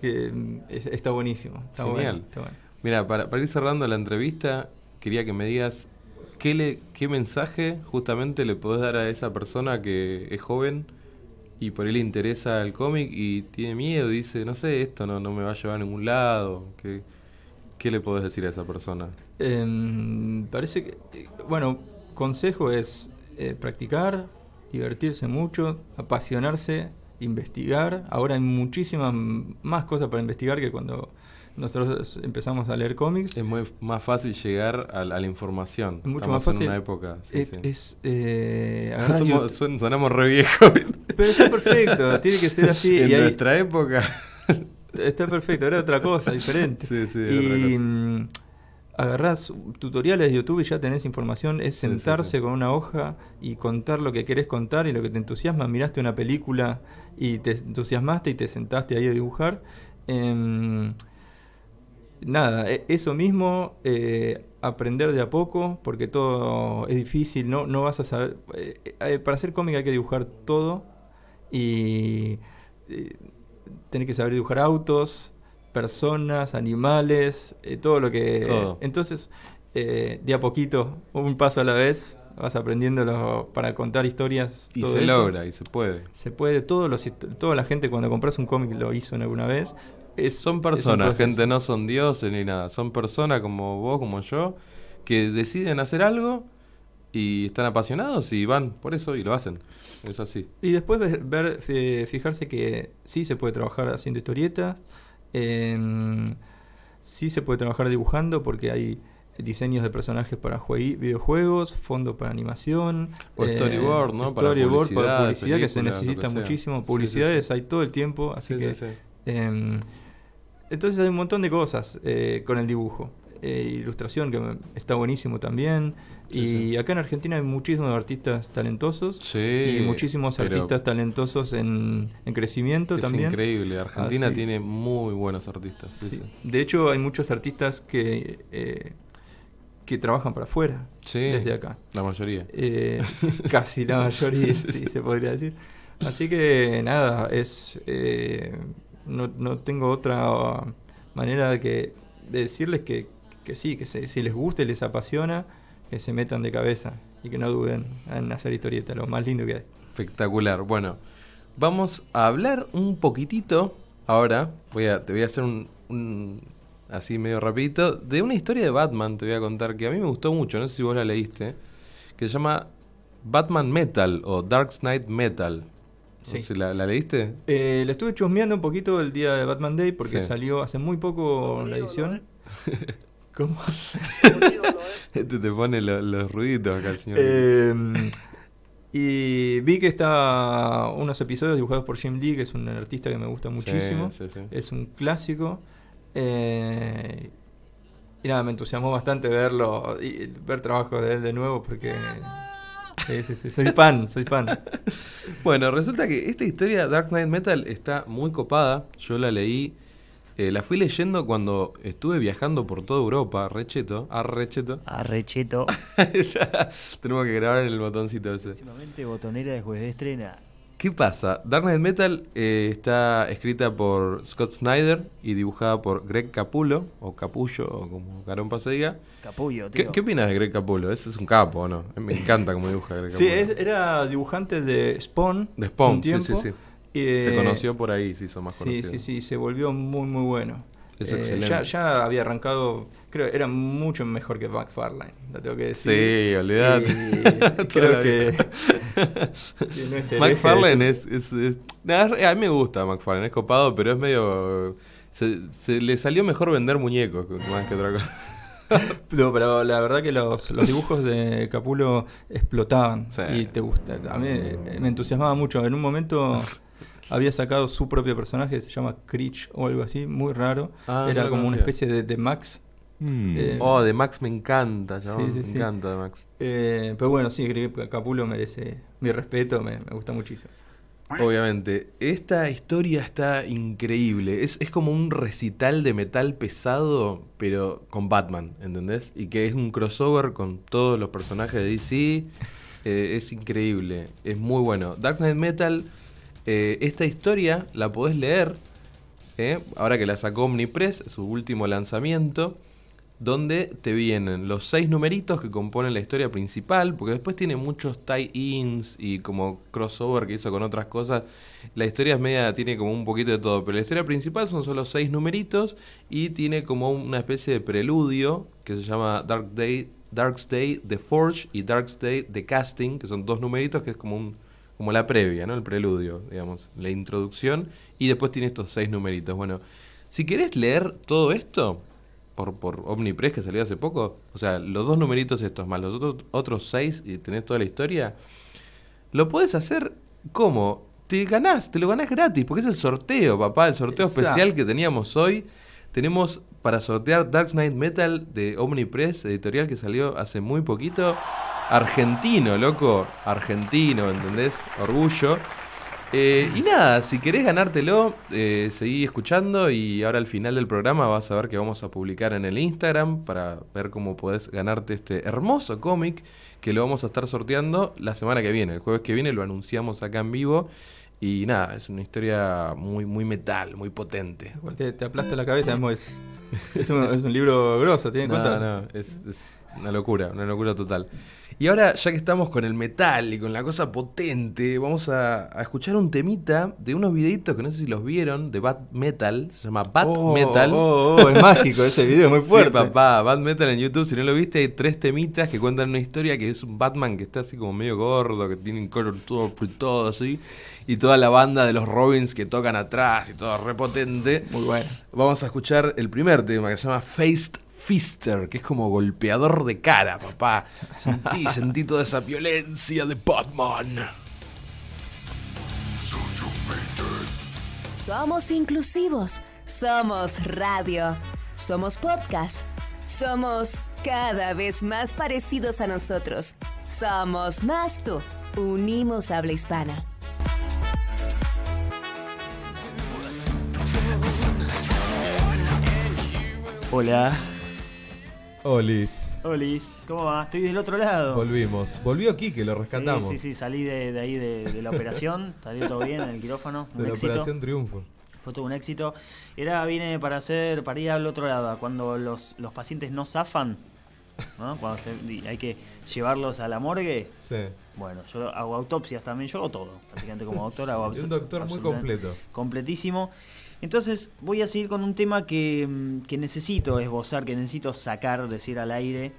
que, es- está buenísimo. Está Genial. bueno, está bueno. Mira, para, para ir cerrando la entrevista, quería que me digas qué, le, qué mensaje justamente le podés dar a esa persona que es joven y por ahí le interesa el cómic y tiene miedo, dice, no sé, esto no, no me va a llevar a ningún lado. ¿Qué, qué le podés decir a esa persona? Em, parece que, eh, bueno, consejo es eh, practicar, divertirse mucho, apasionarse, investigar. Ahora hay muchísimas más cosas para investigar que cuando nosotros empezamos a leer cómics. Es muy más fácil llegar a, la- a la información. Es mucho Estamos más fácil. en una época. sí, es, sí. es, eh, Somos- son- sonamos re viejos. Pero está perfecto, tiene que ser así. en y nuestra época. Está perfecto, era otra cosa, diferente. Sí, sí, era y otra cosa. mm, agarrás tutoriales de YouTube y ya tenés información. Es Sí, sí, sentarse sí. con una hoja y contar lo que querés contar y lo que te entusiasma. Miraste una película y te entusiasmaste y te sentaste ahí a dibujar. Em, nada, e- eso mismo, eh, aprender de a poco, porque todo es difícil, no, no vas a saber. eh, eh, para hacer cómic hay que dibujar todo y tenés que saber dibujar autos, personas, animales, todo lo que. Todo. Entonces, eh, de a poquito, un paso a la vez, vas aprendiéndolo para contar historias. Y todo se eso. logra, y se puede. Se puede, todos los, toda la gente cuando compras un cómic lo hizo en alguna vez. Es, Son es personas, proceso. gente, no son dioses ni nada. Son personas como vos, como yo, que deciden hacer algo y están apasionados y van por eso y lo hacen. Es así. Y después ver, ver, eh, fijarse que sí se puede trabajar haciendo historietas, em, sí se puede trabajar dibujando porque hay diseños de personajes para videojuegos, fondos para animación, O storyboard, ¿no? Para Storyboard publicidad, para publicidad que se necesita que muchísimo. Sí, sí, Publicidades sí. hay todo el tiempo, así Sí, que. Em, entonces hay un montón de cosas eh, con el dibujo. Eh, ilustración, que está buenísimo también. Y acá en Argentina hay muchísimos artistas talentosos. Sí, y muchísimos artistas talentosos en, en crecimiento Es también. increíble. Argentina Así- tiene muy buenos artistas. sí. De hecho, hay muchos artistas que, eh, que trabajan para afuera, Sí, desde acá. La mayoría. Eh, casi la mayoría, sí, se podría decir. Así que nada, es eh, no, no tengo otra manera de, que, de decirles que, que sí, que se- si les gusta y les apasiona, que se metan de cabeza y que no duden en hacer historieta, lo más lindo que hay. Espectacular. Bueno, vamos a hablar un poquitito ahora. Voy a, te voy a hacer un, un- así medio rapidito de una historia de Batman. Te voy a contar que a mí me gustó mucho. No sé si vos la leíste. Que se llama Batman Metal o Dark Knight Metal. No Sí. sé, ¿la, la leíste? Eh, le estuve chusmeando un poquito el día de Batman Day porque Sí. salió hace muy poco la edición. ¿Cómo? Este te pone lo- los ruiditos acá el señor. Eh, y vi que está unos episodios dibujados por Jim Lee, que es un artista que me gusta Sí, muchísimo. sí, sí. Es un clásico. Eh, y nada, me entusiasmó bastante verlo y ver trabajos de él de nuevo porque sí, sí, sí, soy fan, soy fan. Bueno, resulta que esta historia Dark Knight Metal está muy copada. Yo la leí Eh, la fui leyendo cuando estuve viajando por toda Europa, recheto, arrecheto. Arrecheto. Tenemos que grabar en el botoncito ese. Próximamente botonera de jueves de estrena. ¿Qué pasa? Dark Knight Metal eh, está escrita por Scott Snyder y dibujada por Greg Capullo, o Capullo, o como Carón se diga. Capullo, ¿Qué, tío. qué opinas de Greg Capullo? Ese es un capo, ¿o ¿no? Me encanta cómo dibuja Greg Sí, Capullo. es- era dibujante de Spawn. De Spawn, un sí, sí, tiempo, sí. y, eh, Se conoció por ahí, se hizo más Sí, conocido. sí, sí, se volvió muy, muy bueno. Es Eh, excelente. Ya, ya había arrancado, creo, era mucho mejor que McFarlane, lo tengo que decir. Sí, olvidate. Creo que, vida. que no es McFarlane es, es, es- nah, A mí me gusta McFarlane, es copado, pero es medio... Se, se le salió mejor vender muñecos más que otra cosa. No, pero la verdad que los, los dibujos de Capulo explotaban Sí. y te gusta. A mí me entusiasmaba mucho. En un momento había sacado su propio personaje, se llama Creech o algo así, muy raro. Ah, Era como una especie de, de Max. Eh, Oh, de Max me encanta, chabón, Sí, sí, me sí. encanta de Max. eh, pero bueno, sí, creo que Capulo merece mi respeto, me, me gusta muchísimo. Obviamente, esta historia está increíble. Es, es como un recital de metal pesado, pero con Batman, ¿entendés? Y que es un crossover con todos los personajes de DC. Eh, es increíble, es muy bueno. Dark Knight Metal, eh, esta historia la podés leer, eh, ahora que la sacó Omnipress, su último lanzamiento, donde te vienen los seis numeritos que componen la historia principal, porque después tiene muchos tie-ins y como crossover que hizo con otras cosas. La historia es media, tiene como un poquito de todo, pero la historia principal son solo seis numeritos y tiene como una especie de preludio que se llama Dark Day, Dark's Day The Forge y Dark's Day The Casting, que son dos numeritos que es como un como la previa, ¿no? El preludio, digamos, la introducción y después tiene estos seis numeritos. Bueno, si querés leer todo esto, por, por Omnipress que salió hace poco, o sea, los dos numeritos estos más los otros, otros seis y tenés toda la historia, lo puedes hacer como te ganás, te lo ganás gratis, porque es el sorteo, papá, el sorteo Exacto. especial que teníamos hoy. Tenemos para sortear Dark Knight Metal de Omnipress, editorial que salió hace muy poquito. Argentino, loco, argentino, ¿entendés? Orgullo. Eh, y nada, si querés ganártelo, eh, seguí escuchando y ahora al final del programa vas a ver que vamos a publicar en el Instagram para ver cómo podés ganarte este hermoso cómic que lo vamos a estar sorteando la semana que viene. El jueves que viene lo anunciamos acá en vivo y nada, es una historia muy, muy metal, muy potente. Te, te aplasta la cabeza, es, es, un, es un libro grosso, ¿tiene No, cuenta? no, es, es una locura, una locura total. Y ahora, ya que estamos con el metal y con la cosa potente, vamos a, a escuchar un temita de unos videitos que no sé si los vieron, de Bad Metal, se llama Bad Oh, Metal. Oh, oh, es mágico ese video, es muy Sí, fuerte. papá, Bad Metal en YouTube, si no lo viste, hay tres temitas que cuentan una historia que es un Batman que está así como medio gordo, que tiene un color todo apretado así, y toda la banda de los Robins que tocan atrás y todo repotente. Muy bueno. Vamos a escuchar el primer tema que se llama Faced Fister, que es como golpeador de cara, papá. Sentí, sentí toda esa violencia de Batman. Somos inclusivos. Somos radio. Somos podcast. Somos cada vez más parecidos a nosotros. Somos más tú. Unimos habla hispana. Hola. Olis, Olis, ¿cómo va? Estoy del otro lado. volvimos. Volvió Kike, lo Sí, rescatamos. sí, sí, salí de, de ahí de, de la operación, salió todo bien en el quirófano, un De la éxito. Operación Triunfo. Fue todo un éxito. Era, vine para hacer, para ir al otro lado, cuando los, los pacientes no zafan, ¿no? Cuando se- hay que llevarlos a la morgue. Sí. Bueno, yo hago autopsias también, yo hago todo. Prácticamente como doctor hago Es un doctor muy completo. Completísimo. Entonces voy a seguir con un tema que, mm, que necesito esbozar, que necesito sacar, decir al aire.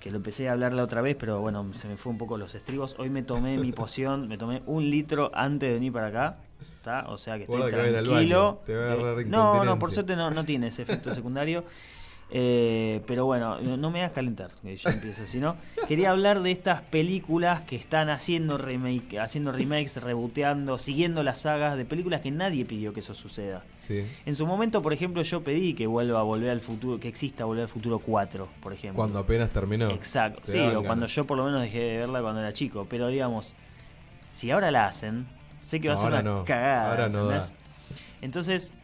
Que lo empecé a hablar la otra vez, pero bueno, se me fue un poco los estribos. Hoy me tomé mi poción, me tomé un litro antes de venir para acá. ¿Está? O sea que estoy Guarda tranquilo. te va a agarrar Eh, no, no, por suerte no, no tiene ese efecto secundario. Eh, pero bueno, no me hagas calentar, yo empiezo, sino quería hablar de estas películas que están haciendo remake, haciendo remakes, reboteando, siguiendo las sagas de películas que nadie pidió que eso suceda. Sí. En su momento, por ejemplo, yo pedí que vuelva a volver al futuro, que exista Volver al Futuro 4, por ejemplo. Cuando apenas terminó. Exacto, Te sí, o cuando yo por lo menos dejé de verla cuando era chico. Pero digamos, si ahora la hacen, sé que va a ser una no, cagada. ahora no. Entonces,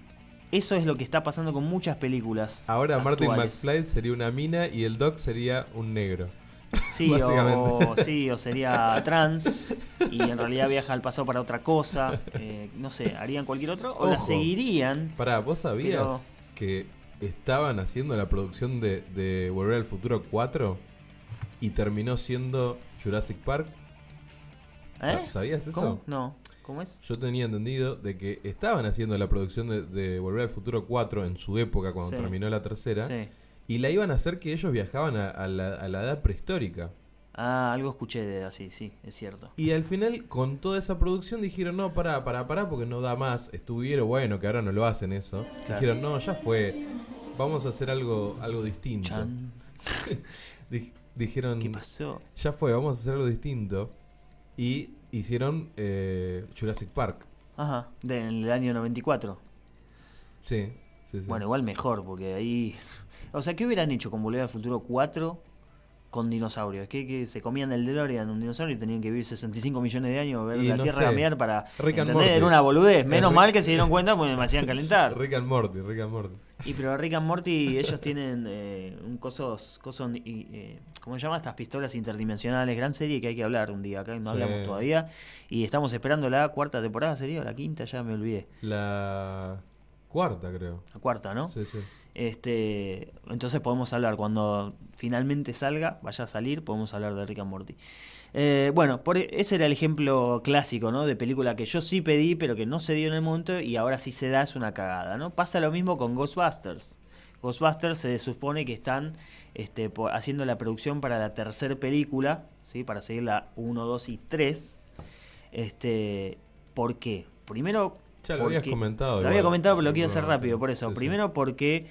Eso es lo que está pasando con muchas películas. Ahora Martin. McFly sería una mina y el Doc sería un negro. Sí, o, sí, o sería trans y en realidad viaja al pasado para otra cosa. eh, no sé, harían cualquier otro o la seguirían. Pará, ¿vos sabías Pero- que estaban haciendo la producción de, de Volver al Futuro 4 y terminó siendo Jurassic Park? ¿Eh? ¿Sabías eso? ¿Cómo? No, ¿cómo es? Yo tenía entendido de que estaban haciendo la producción de, de Volver al Futuro 4 en su época cuando Sí. terminó la tercera Sí. y la iban a hacer que ellos viajaban a, a la, a la edad prehistórica. Ah, algo escuché de así, sí, es cierto. Y al final, con toda esa producción, dijeron, no, pará, pará, pará, porque no da más. Estuvieron, bueno, que ahora no lo hacen eso. Claro. Dijeron, no, ya fue. Vamos a hacer algo, algo distinto. Chan, Di- dijeron, ¿Qué pasó? ya fue, vamos a hacer algo distinto. Y hicieron eh, Jurassic Park. Ajá, del año 94. Sí, sí, sí. Bueno, igual mejor, porque ahí... O sea, ¿qué hubieran hecho con Volver al Futuro 4 con dinosaurios? ¿Qué, que se comían el DeLorean un dinosaurio y tenían que vivir 65 millones de años, ver Y la no Tierra sé. cambiar para... ¿entender? Era una boludez. Menos Rick- mal que se dieron cuenta porque me hacían calentar. Rick and Morty, Rick and Morty. Y pero Rick and Morty, ellos tienen eh, un cosos, cosos eh, ¿cómo se llama? Estas pistolas interdimensionales, gran serie que hay que hablar un día, acá no Sí. hablamos todavía. Y estamos esperando la cuarta temporada, ¿sería? ¿O la quinta? Ya me olvidé. La cuarta, creo. La cuarta, ¿no? Sí, sí. Este, entonces podemos hablar cuando finalmente salga, vaya a salir, podemos hablar de Rick and Morty. Eh, bueno, por, ese era el ejemplo clásico, ¿no? De película que yo sí pedí, pero que no se dio en el momento y ahora sí se da, es una cagada, ¿no? Pasa lo mismo con Ghostbusters. Ghostbusters se supone que están este, haciendo la producción para la tercera película, ¿sí? Para seguir la 1, 2 y 3. Este, ¿Por qué? Primero... Ya lo habías comentado Lo igual, había comentado, pero lo quiero hacer rápido, por eso. Sí, sí. Primero porque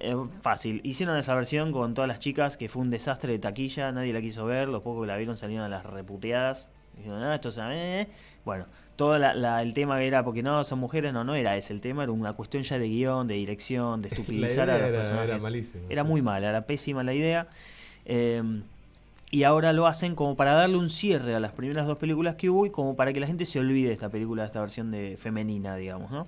eh, fácil. Hicieron esa versión con todas las chicas que fue un desastre de taquilla. Nadie la quiso ver. Los pocos que la vieron salieron a las reputeadas. Dijeron, ah, esto es una- eh". Bueno, todo la- la- el tema era porque no, son mujeres. No, no era ese el tema. Era una cuestión ya de guion, de dirección, de estupidizar La a los era- personajes. era malísima, Era muy mala, era pésima la idea. Eh, y ahora lo hacen como para darle un cierre a las primeras dos películas que hubo y como para que la gente se olvide de esta película, de esta versión de femenina, digamos, ¿no?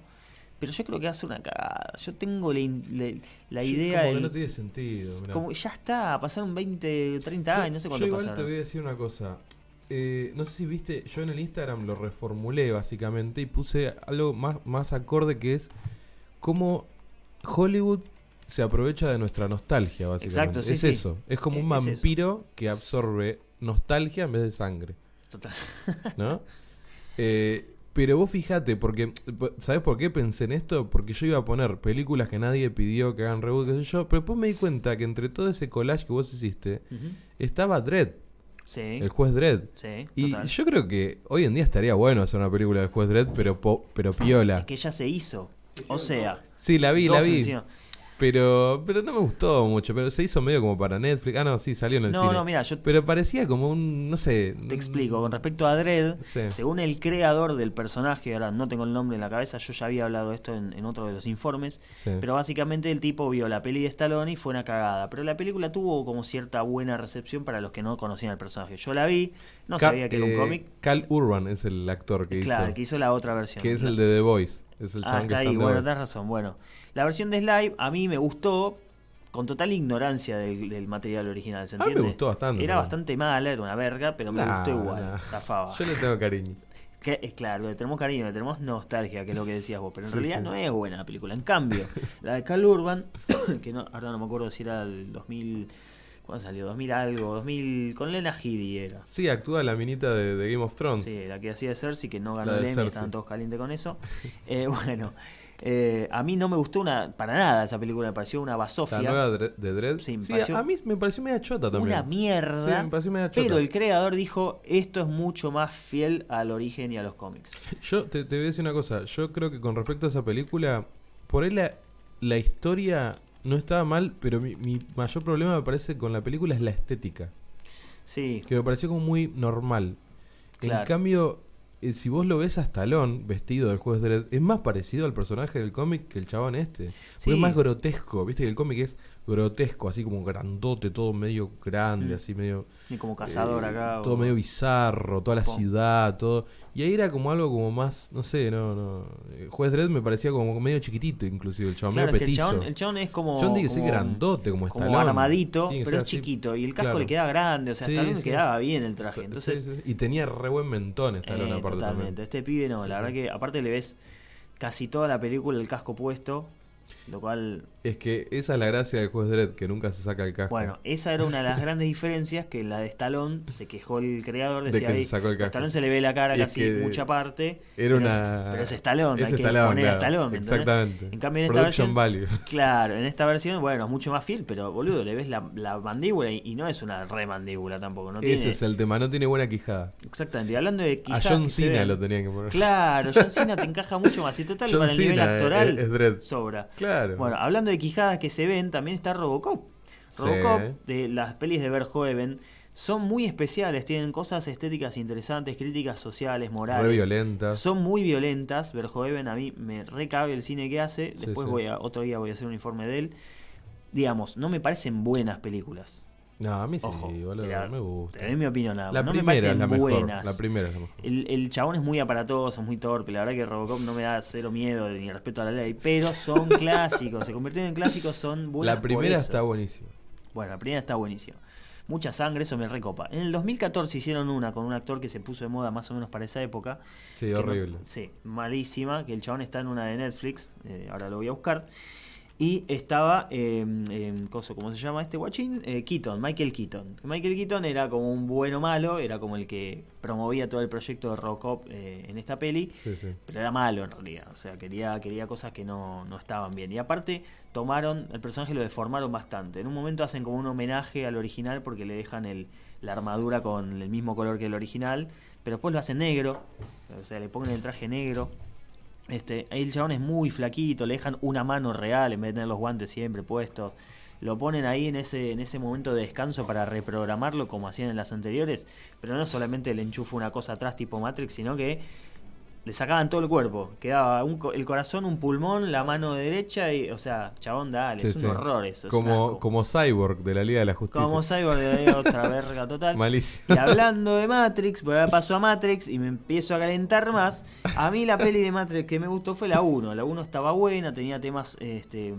Pero yo creo que hace una cagada. Yo tengo la, la- la Yo- idea. Como que del- no tiene sentido. mirá. como ya está, pasaron 20, 30 Yo- años, no sé Yo cuánto igual te voy a decir una cosa. Eh, no sé si viste, yo en el Instagram lo reformulé básicamente y puse algo más, más acorde que es cómo Hollywood se aprovecha de nuestra nostalgia, básicamente. Exacto, sí, es sí. eso. Es como un Es eso. vampiro que absorbe nostalgia en vez de sangre, Total. ¿no? Eh, pero vos fijate, porque, ¿sabes por qué pensé en esto? Porque yo iba a poner películas que nadie pidió que hagan reboot, qué sé yo, pero después me di cuenta que entre todo ese collage que vos hiciste, estaba Dredd, Sí, el juez Dredd. sí, Y total. yo creo que hoy en día estaría bueno hacer una película del juez Dredd, pero, po- pero piola. Es que ya se hizo. O sea, Sí, la vi, la vi. encima. Pero, pero no me gustó mucho. Pero se hizo medio como para Netflix. Ah, no, sí, salió en el No, cine. no, mira, yo Pero parecía como un, no sé. Te explico, con respecto a Dredd, Sí. según el creador del personaje, ahora no tengo el nombre en la cabeza, yo ya había hablado esto en, en otro de los informes, Sí. pero básicamente el tipo vio la peli de Stallone y fue una cagada. Pero la película tuvo como cierta buena recepción para los que no conocían el personaje. Yo la vi, no sabía que era un eh, cómic. Cal Urban es el actor que Claro, hizo. el que hizo la otra versión. que es el de The Voice. Es el Ah, está ahí, bueno, tenés razón. Bueno, la versión de Slive a mí me gustó con total ignorancia del, del material original, ¿se A mí me entiende? gustó bastante, Era bastante mala, era una verga, pero me Nah, gustó igual, nah. zafaba. Yo le tengo cariño. Que, es claro, le tenemos cariño, le tenemos nostalgia, que es lo que decías vos, pero en Sí, realidad sí. no es buena la película. En cambio, la de Cal Urban, que no, ahora no me acuerdo si era el 2000, ¿cuándo salió? 2000 algo, 2000, con Lena Headey era. Sí, actúa la minita de, de Game of Thrones. Sí, la que hacía de Cersei, que no ganó La el Emmy, estaban todos calientes con eso. Eh, bueno, eh, a mí no me gustó una para nada esa película, me pareció una La basofia. nueva Dre- de Dredd. Sí, a mí me pareció media chota también. Una mierda. Sí, me pareció media chota. pero el creador dijo, esto es mucho más fiel al origen y a los cómics. Yo te, te voy a decir una cosa. Yo creo que con respecto a esa película, por ahí la, la historia no estaba mal, pero mi, mi mayor problema me parece con la película es la estética. Sí, Que me pareció como muy normal. En cambio, eh, si vos lo ves a Stallone vestido del juez Dredd, es más parecido al personaje del cómic que el chabón este. Porque Sí. es más grotesco. Viste que el cómic es grotesco, así como grandote, todo medio grande, Mm. así medio... Y como cazador eh, acá. Todo o- medio bizarro, toda la Pum. ciudad, todo. Y ahí era como algo como más, no sé, no, no. eh, Juez Dredd me parecía como medio chiquitito, inclusive, el chabón, Claro, medio es que el chabón, el chabón es como. John tiene que ser como- grandote, como como Stallone. armadito, pero es así. chiquito. Y el casco Claro. le queda grande, o sea, Sí, Stallone le sí. quedaba bien el traje. Entonces, sí. Y tenía re buen mentón Stallone eh, aparte totalmente. también. Este pibe no, la verdad que aparte le ves casi toda la película el casco puesto, lo cual Es que esa es la gracia de Juez Dredd, que nunca se saca el casco. Bueno, esa era una de las grandes diferencias que la de Stallone se quejó el creador, De decía que se sacó el a casco. Stallone se le ve la cara Y es casi que mucha parte, era pero, una- es, pero es Stallone, es hay que Stallone, poner a claro, ¿entendés? exactamente. En cambio en esta Production versión, value. claro, en esta versión, bueno, es mucho más fiel, pero boludo, le ves la, la mandíbula y, y no es una remandíbula tampoco, no Ese tiene es el tema, no tiene buena quijada. exactamente, y hablando de A quijadas John que Cena lo tenían que poner. Claro, John Cena te encaja mucho más y total John para el nivel Cena es- actoral es sobra. Claro. Bueno, hablando de quijadas que se ven, también está Robocop. Sí. Robocop, de las pelis de Verhoeven, son muy especiales, tienen cosas estéticas interesantes, críticas sociales, morales. Re violentas. Son muy violentas. Verhoeven a mí me recabe el cine que hace. Sí, Después sí. voy a otro día voy a hacer un informe de él. Digamos, no me parecen buenas películas. No, a mí sí, Ojo, boludo, mira, me gusta. te doy mi opinión nada La. No me primera es la mejor. La primera es la mejor. El, el chabón es muy aparatoso, muy torpe. La verdad que Robocop no me da cero miedo ni respeto a la ley. Pero son clásicos. Se convirtieron en clásicos, son buenas La por primera eso. está buenísima. Bueno, la primera está buenísima. Mucha sangre, eso me recopa. En el 2014 hicieron una con un actor que se puso de moda más o menos para esa época. Sí, no- horrible. sí, malísima. Que el chabón está en una de Netflix. eh, ahora lo voy a buscar. Y estaba, eh, coso, ¿cómo se llama este guachín? Eh, Keaton, Michael Keaton. Michael Keaton era como un bueno malo, era como el que promovía todo el proyecto de Robocop eh, en esta peli. Sí, sí. Pero era malo en realidad, o sea, quería, quería cosas que no, no estaban bien. Y aparte, tomaron, el personaje lo deformaron bastante. En un momento hacen como un homenaje al original porque le dejan el, la armadura con el mismo color que el original, pero después lo hacen negro, o sea, le ponen el traje negro. Este, el chabón es muy flaquito, le dejan una mano real en vez de tener los guantes siempre puestos. Lo ponen ahí en ese, en ese momento de descanso para reprogramarlo como hacían en las anteriores. Pero no solamente le enchufa una cosa atrás tipo Matrix, sino que le sacaban todo el cuerpo. Quedaba un el corazón, un pulmón, la mano derecha y, o sea, chabón, dale, Sí, es un sí. horror eso. Como, como Cyborg de la Liga de la Justicia. Como Cyborg de ahí, otra verga total. Malísimo. Y hablando de Matrix, voy a dar paso a Matrix y me empiezo a calentar más. A mí la peli de Matrix que me gustó fue la 1. La 1 estaba buena, tenía temas, este,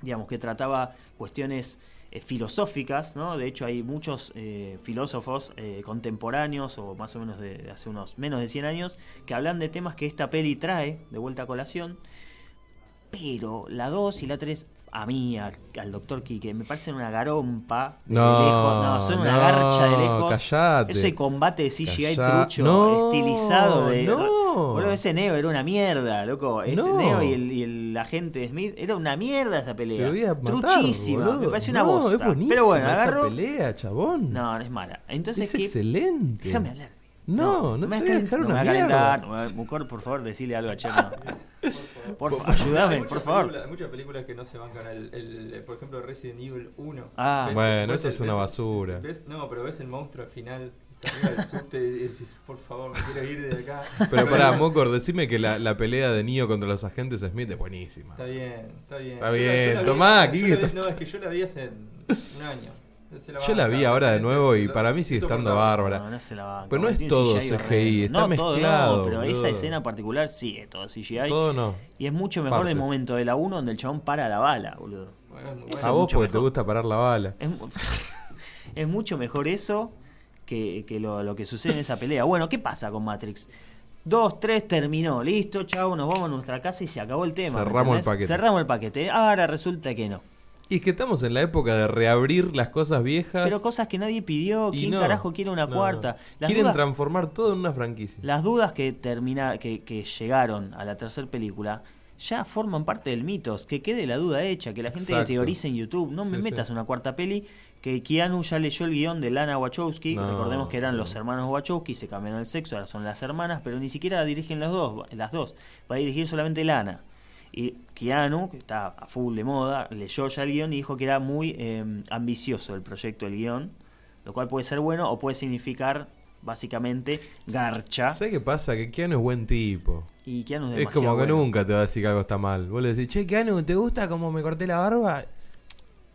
digamos, que trataba cuestiones eh, filosóficas, ¿no? De hecho hay muchos eh, filósofos eh, contemporáneos o más o menos de, hace unos menos de 100 años que hablan de temas que esta peli trae de vuelta a colación. Pero la 2 y la 3, a mí, a- al doctor Quique, me parecen una garompa de No, lejos. No, son una no, garcha de lejos. callate. Ese combate de CGI trucho, No, estilizado de. no. Boludo, ese Neo era una mierda, loco. Ese. Neo y el, y el agente Smith era una mierda esa pelea. Te voy a matar, Truchísima. boludo. Me parece una No, bosta. Es Pero bueno, esa agarró. pelea, chabón. No, no es mala. Entonces, es ¿qué? excelente. Déjame hablar. No, no, me te voy a dejar no me una vas a calentar. mierda. No, Mucor, por favor, decile algo a Cherno. Por favor, ayúdame, Hay por muchas favor. películas- Hay muchas películas que no se bancan. El, el- el- por ejemplo, Resident Evil 1. Ah. Ves- Bueno, ves eso es una ves- basura. ves- no, pero ves el monstruo al final. está arriba del subte y decís, por favor, me quiero ir de acá. Pero pará, Mocor, decime que la, la pelea de Neo contra los agentes Smith es buenísima. Está bien, está bien. Está Yo la- yo bien, la vi- tomá, vi- No, es que yo la vi hace un año. Yo la vi ahora de nuevo y para mí sigue estando bárbara. No, no se la banca, Pero no es todo CGI está no, mezclado, Todo no, pero esa escena en particular sí es todo CGI. Todo no. Y es mucho mejor el momento de la 1 donde el chabón para la bala, boludo. Bueno, A vos porque te gusta parar la bala. Es, mu- es mucho mejor eso que, que lo, lo que sucede en esa pelea. Bueno, ¿qué pasa con Matrix? Dos, tres, terminó, listo, chavo, nos vamos a nuestra casa y se acabó el tema. ¿me Cerramos el paquete. Cerramos el paquete. Ahora resulta que no. Y es que estamos en la época de reabrir las cosas viejas. Pero cosas que nadie pidió, ¿quién no, carajo quiere una no, cuarta? Las Quieren dudas- transformar todo en una franquicia. Las dudas que, termina, que, que llegaron a la tercera película ya forman parte del mitos. Que quede la duda hecha, que la gente Exacto. teorice en YouTube. No me Sí, metas sí. una cuarta peli. Que Keanu ya leyó el guion de Lana Wachowski. No, Recordemos que eran no. los hermanos Wachowski, se cambiaron el sexo, ahora son las hermanas, pero ni siquiera dirigen las dos. Las dos. Va a dirigir solamente Lana. Y Keanu, que está a full de moda, leyó ya el guion y dijo que era muy eh, ambicioso el proyecto del guion. Lo cual puede ser bueno o puede significar, básicamente, garcha. ¿Sabes qué pasa? Que Keanu es buen tipo. Y Keanu es Es como que bueno. nunca te va a decir que algo está mal. Vos le decís, che, Keanu, ¿te gusta cómo me corté la barba?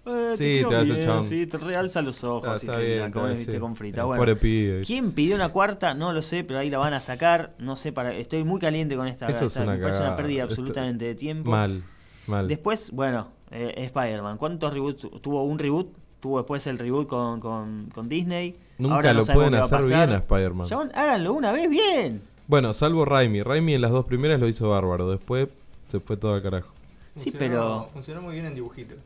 Eh, Sí, te hace el bien. Sí, te realza los ojos Ah, y está te la comes, viste, con frita. El Bueno, pobre pibe. ¿quién pidió una cuarta? No lo sé, pero ahí la van a sacar. No sé, para estoy muy caliente con esta. Eso es una me parece una pérdida Esto- absolutamente de tiempo. Mal, mal. Después, bueno, eh, Spider-Man. ¿Cuántos reboots? tu- Tuvo un reboot, tuvo después el reboot con, con, con Disney. Nunca Ahora no lo sabemos pueden a hacer pasar. bien a Spider-Man. Háganlo una vez bien. Bueno, salvo Raimi. Raimi en las dos primeras lo hizo bárbaro. Después se fue todo al carajo. Sí, Funcionó- pero- Funcionó muy bien en dibujitos.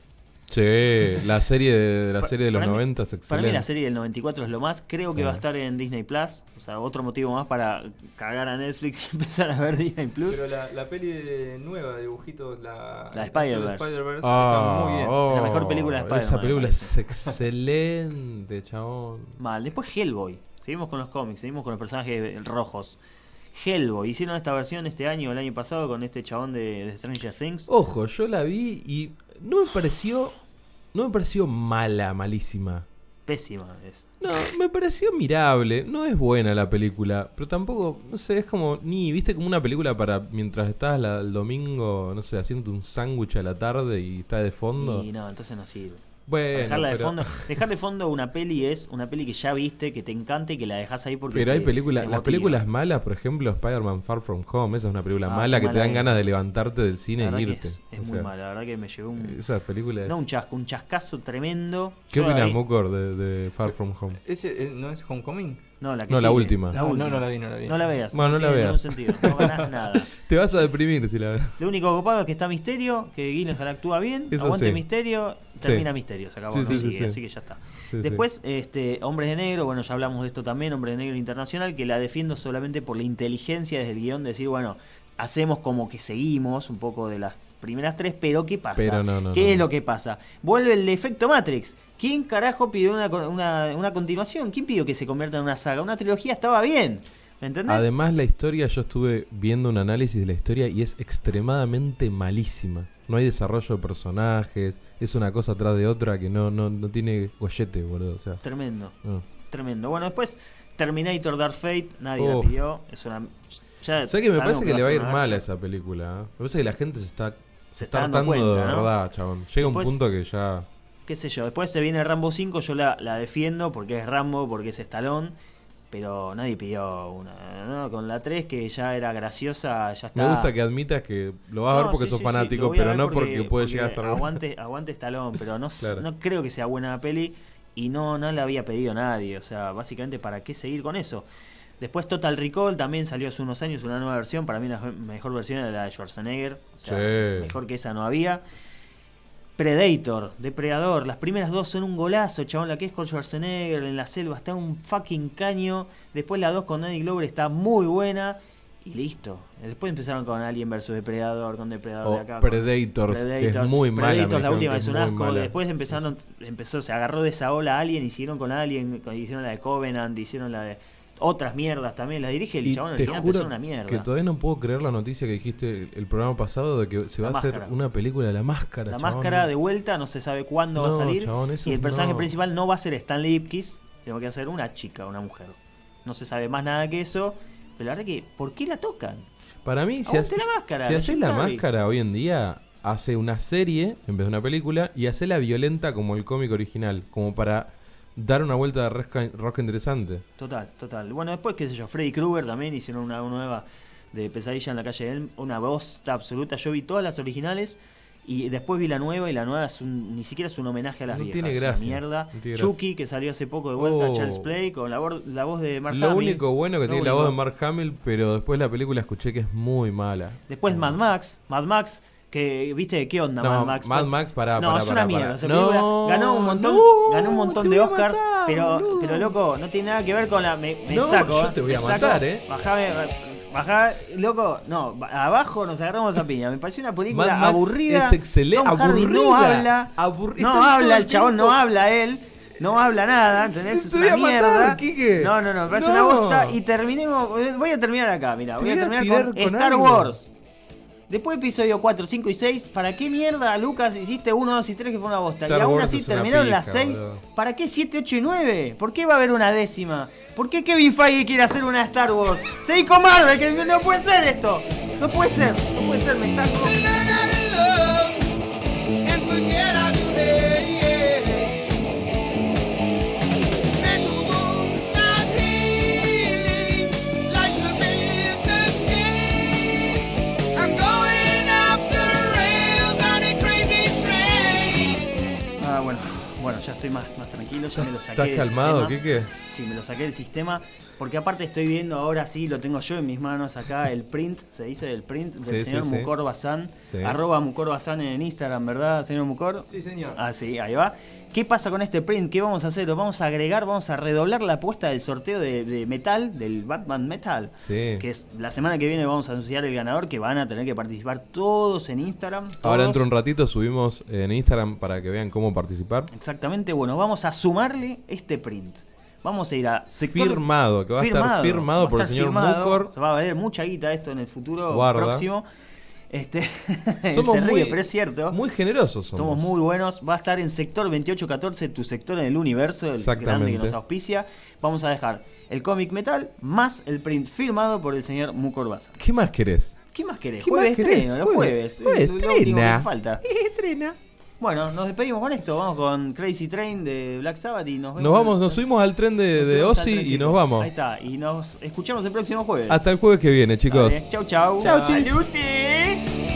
Sí, la serie de, la serie de los para mí- 90 es excelente. Para mí la serie del 94 es lo más. Creo que va a estar en Disney Plus. O sea, otro motivo más para cagar a Netflix y empezar a ver Disney Plus. Pero la, la peli de- nueva de dibujitos, la, La Spider-Verse. Spider-Verse Ah, está muy bien. oh, La mejor película de Spider-Man, Esa película es excelente, chabón. Mal. Después Hellboy. Seguimos con los cómics, seguimos con los personajes rojos. Hellboy. Hicieron esta versión este año o el año pasado con este chabón de, de Stranger Things. Ojo, yo la vi y no me pareció. No me pareció mala, malísima. Pésima es. No, me pareció mirable. No es buena la película, pero tampoco, no sé, es como ni, viste, como una película para mientras estás la- el domingo, no sé, haciendo un sándwich a la tarde y está de fondo. Y no, entonces no sirve. Bueno, dejarla de pero- fondo. Dejar de fondo una peli es una peli que ya viste, que te encanta y que la dejas ahí porque. Pero hay te- películas, te las películas malas, por ejemplo, Spider-Man Far From Home, esa es una película Ah, mala que te mala dan es. ganas de levantarte del cine e irte. Es, es muy sea, mala, la verdad que me llevó un. Esa película es... No un chasco, un chascazo tremendo. ¿Qué opinas, Mucor, de, de Far From Home? ¿Ese eh, no es Homecoming? No, la que No, la sigue. última. La Ah, última. no, no la vi, no la vi. No la veas. Bueno, no la tiene ningún veas. sentido, no ganás nada. Te vas a deprimir si la ves. Lo único copado es que está Misterio, que Gyllenhaal actúa bien, Eso aguante sí. Misterio, termina Misterio, se acabó, Sí, no sigue, sí. así que ya está. Sí, sí. Después, este, Hombres de Negro, bueno, ya hablamos de esto también, Hombres de Negro Internacional, que la defiendo solamente por la inteligencia desde el guion, de decir, bueno, hacemos como que seguimos un poco de las primeras tres, pero ¿qué pasa? Pero no, no, ¿Qué no, es no. lo que pasa? Vuelve el efecto Matrix. ¿Quién carajo pidió una, una, una continuación? ¿Quién pidió que se convierta en una saga? Una trilogía estaba bien. ¿Me entendés? Además, la historia, yo estuve viendo un análisis de la historia y es extremadamente malísima. No hay desarrollo de personajes, es una cosa atrás de otra que no, no, no tiene gollete, boludo. O sea, Tremendo. no. Tremendo. Bueno, después Terminator Dark Fate, nadie la pidió. Es una. Ya ¿Sabes que me parece que le va a ir mal a esa película? ¿eh? Me parece que la gente se está, Se está está dando cuenta, de ¿no? verdad, chabón. Llega Después- un punto que ya. Qué sé yo. Después se viene Rambo 5, yo la, la defiendo porque es Rambo, porque es Estalón. Pero nadie pidió una. ¿no? Con la 3, que ya era graciosa, ya está. Me gusta que admitas que lo vas a ver porque sí, sos sí, fanático, pero no porque, puede llegar a estar bueno. aguante, aguante Estalón, pero no, Claro. no creo que sea buena la peli y no, no la había pedido nadie. O sea, básicamente, ¿para qué seguir con eso? Después Total Recall también salió hace unos años una nueva versión. Para mí la mejor versión era la de Schwarzenegger. O sea, mejor que esa no había. Predator, Depredador, las primeras dos son un golazo, chabón, la que es con Schwarzenegger en la selva está un fucking caño, después la dos con Danny Glover está muy buena y listo. Después empezaron con Alien vs Depredador, con Depredador de acá. Predators, que es Predator. muy mala, Predators, la última es un asco, mala. después empezaron, empezó, se agarró de esa ola Alien, hicieron con Alien, con- hicieron la de Covenant, hicieron la de otras mierdas también, las dirige el Y chabón te pero juro una mierda. que todavía no puedo creer la noticia que dijiste el programa pasado de que se La va a hacer una película de la máscara. La chabón. máscara de vuelta, no se sabe cuándo va a salir. chabón, y el personaje no. principal no va a ser Stanley Ipkiss, sino que va a ser una chica, una mujer. No se sabe más nada que eso. Pero la verdad que, ¿por qué la tocan? Para mí, si, hace- la máscara, si haces la máscara hoy en día, hace una serie en vez de una película y hace la violenta como el cómic original, como para dar una vuelta de rosca, rosca interesante. Total, total. Bueno, después, qué sé yo, Freddy Krueger también hicieron una nueva de Pesadilla en la calle Elm. Una bosta absoluta. Yo vi todas las originales y después vi la nueva y la nueva es un- ni siquiera es un homenaje a las No viejas. tiene gracia, mierda. no tiene gracia. Chucky, que salió hace poco de vuelta, Oh. Charles Play, con la, la voz de Mark Lo Hamill. único bueno que Lo tiene la único. voz de Mark Hamill, pero después la película escuché que es muy mala. Después Mad Max, Mad Max, que viste qué onda No, Mad Max. Mad Max, pará, No, pará, es una mierda. No, ganó un montón, no, ganó un montón de Oscars, matar, pero, boludo. pero loco, no tiene nada que ver con la. Me, me No, saco. yo te voy a saco. matar, eh. Bajame, bajá, loco, no, ba- abajo nos agarramos a piña. Me pareció una película Mad Max aburrida. es excelente. Hardy no Aburrida. habla. No habla, el chabón no habla él. No habla nada, ¿entendés? Es Te una matar, mierda. Quique. No, no, no, me parece No. una bosta. Y terminemos. Voy a terminar acá, mira. Voy a terminar con, con Star algo. Wars. Después episodio 4, 5 y 6, ¿para qué mierda, Lucas, hiciste 1, 2 y 3 que fue una bosta? Star y aún así terminaron las pija, 6. boludo. ¿Para qué 7, 8 y 9? ¿Por qué va a haber una décima? ¿Por qué Kevin Feige quiere hacer una Star Wars? Seguí con Marvel, que no puede ser esto. No puede ser, no puede ser, me saco. estoy más, más tranquilo, ya me lo saqué. Estás calmado, ¿qué qué? Sí, me lo saqué del sistema. Porque aparte estoy viendo ahora sí, lo tengo yo en mis manos acá, el print, se dice el print del Sí, señor sí. Mucor Bazán. Sí. Arroba Mucor Bazán en Instagram, ¿verdad, señor Mucor? Sí, señor. Ah, sí, ahí va. ¿Qué pasa con este print? ¿Qué vamos a hacer? Lo vamos a agregar, vamos a redoblar la apuesta del sorteo de, de metal, del Batman Metal. Sí. Que es la semana que viene vamos a anunciar el ganador, que van a tener que participar todos en Instagram. Ahora dentro de un ratito subimos en Instagram para que vean cómo participar. Exactamente, bueno, vamos a sumarle este print. Vamos a ir a sector Firmado, que va a estar firmado por el estar señor firmado. Mucor. Va a valer mucha guita esto en el futuro Guarda. próximo. Este, Somos se ríe, muy, pero es cierto. muy generosos somos. Somos muy buenos. Va a estar en sector 2814, tu sector en el universo, el grande que nos auspicia. Vamos a dejar el cómic metal más el print firmado por el señor Mucor Baza. ¿Qué más querés? ¿Qué más querés? ¿Qué jueves más querés? estreno, los Jueves. jueves. Jueves, es lo último que estrena. Bueno, nos despedimos con esto. Vamos con Crazy Train de Black Sabbath y nos vemos. Nos vamos, nos subimos al tren de, Ozzy y nos vamos. Ahí está. Y nos escuchamos el próximo jueves. Hasta el jueves que viene, chicos. Dale, Chau, chau. Chau. Saluti.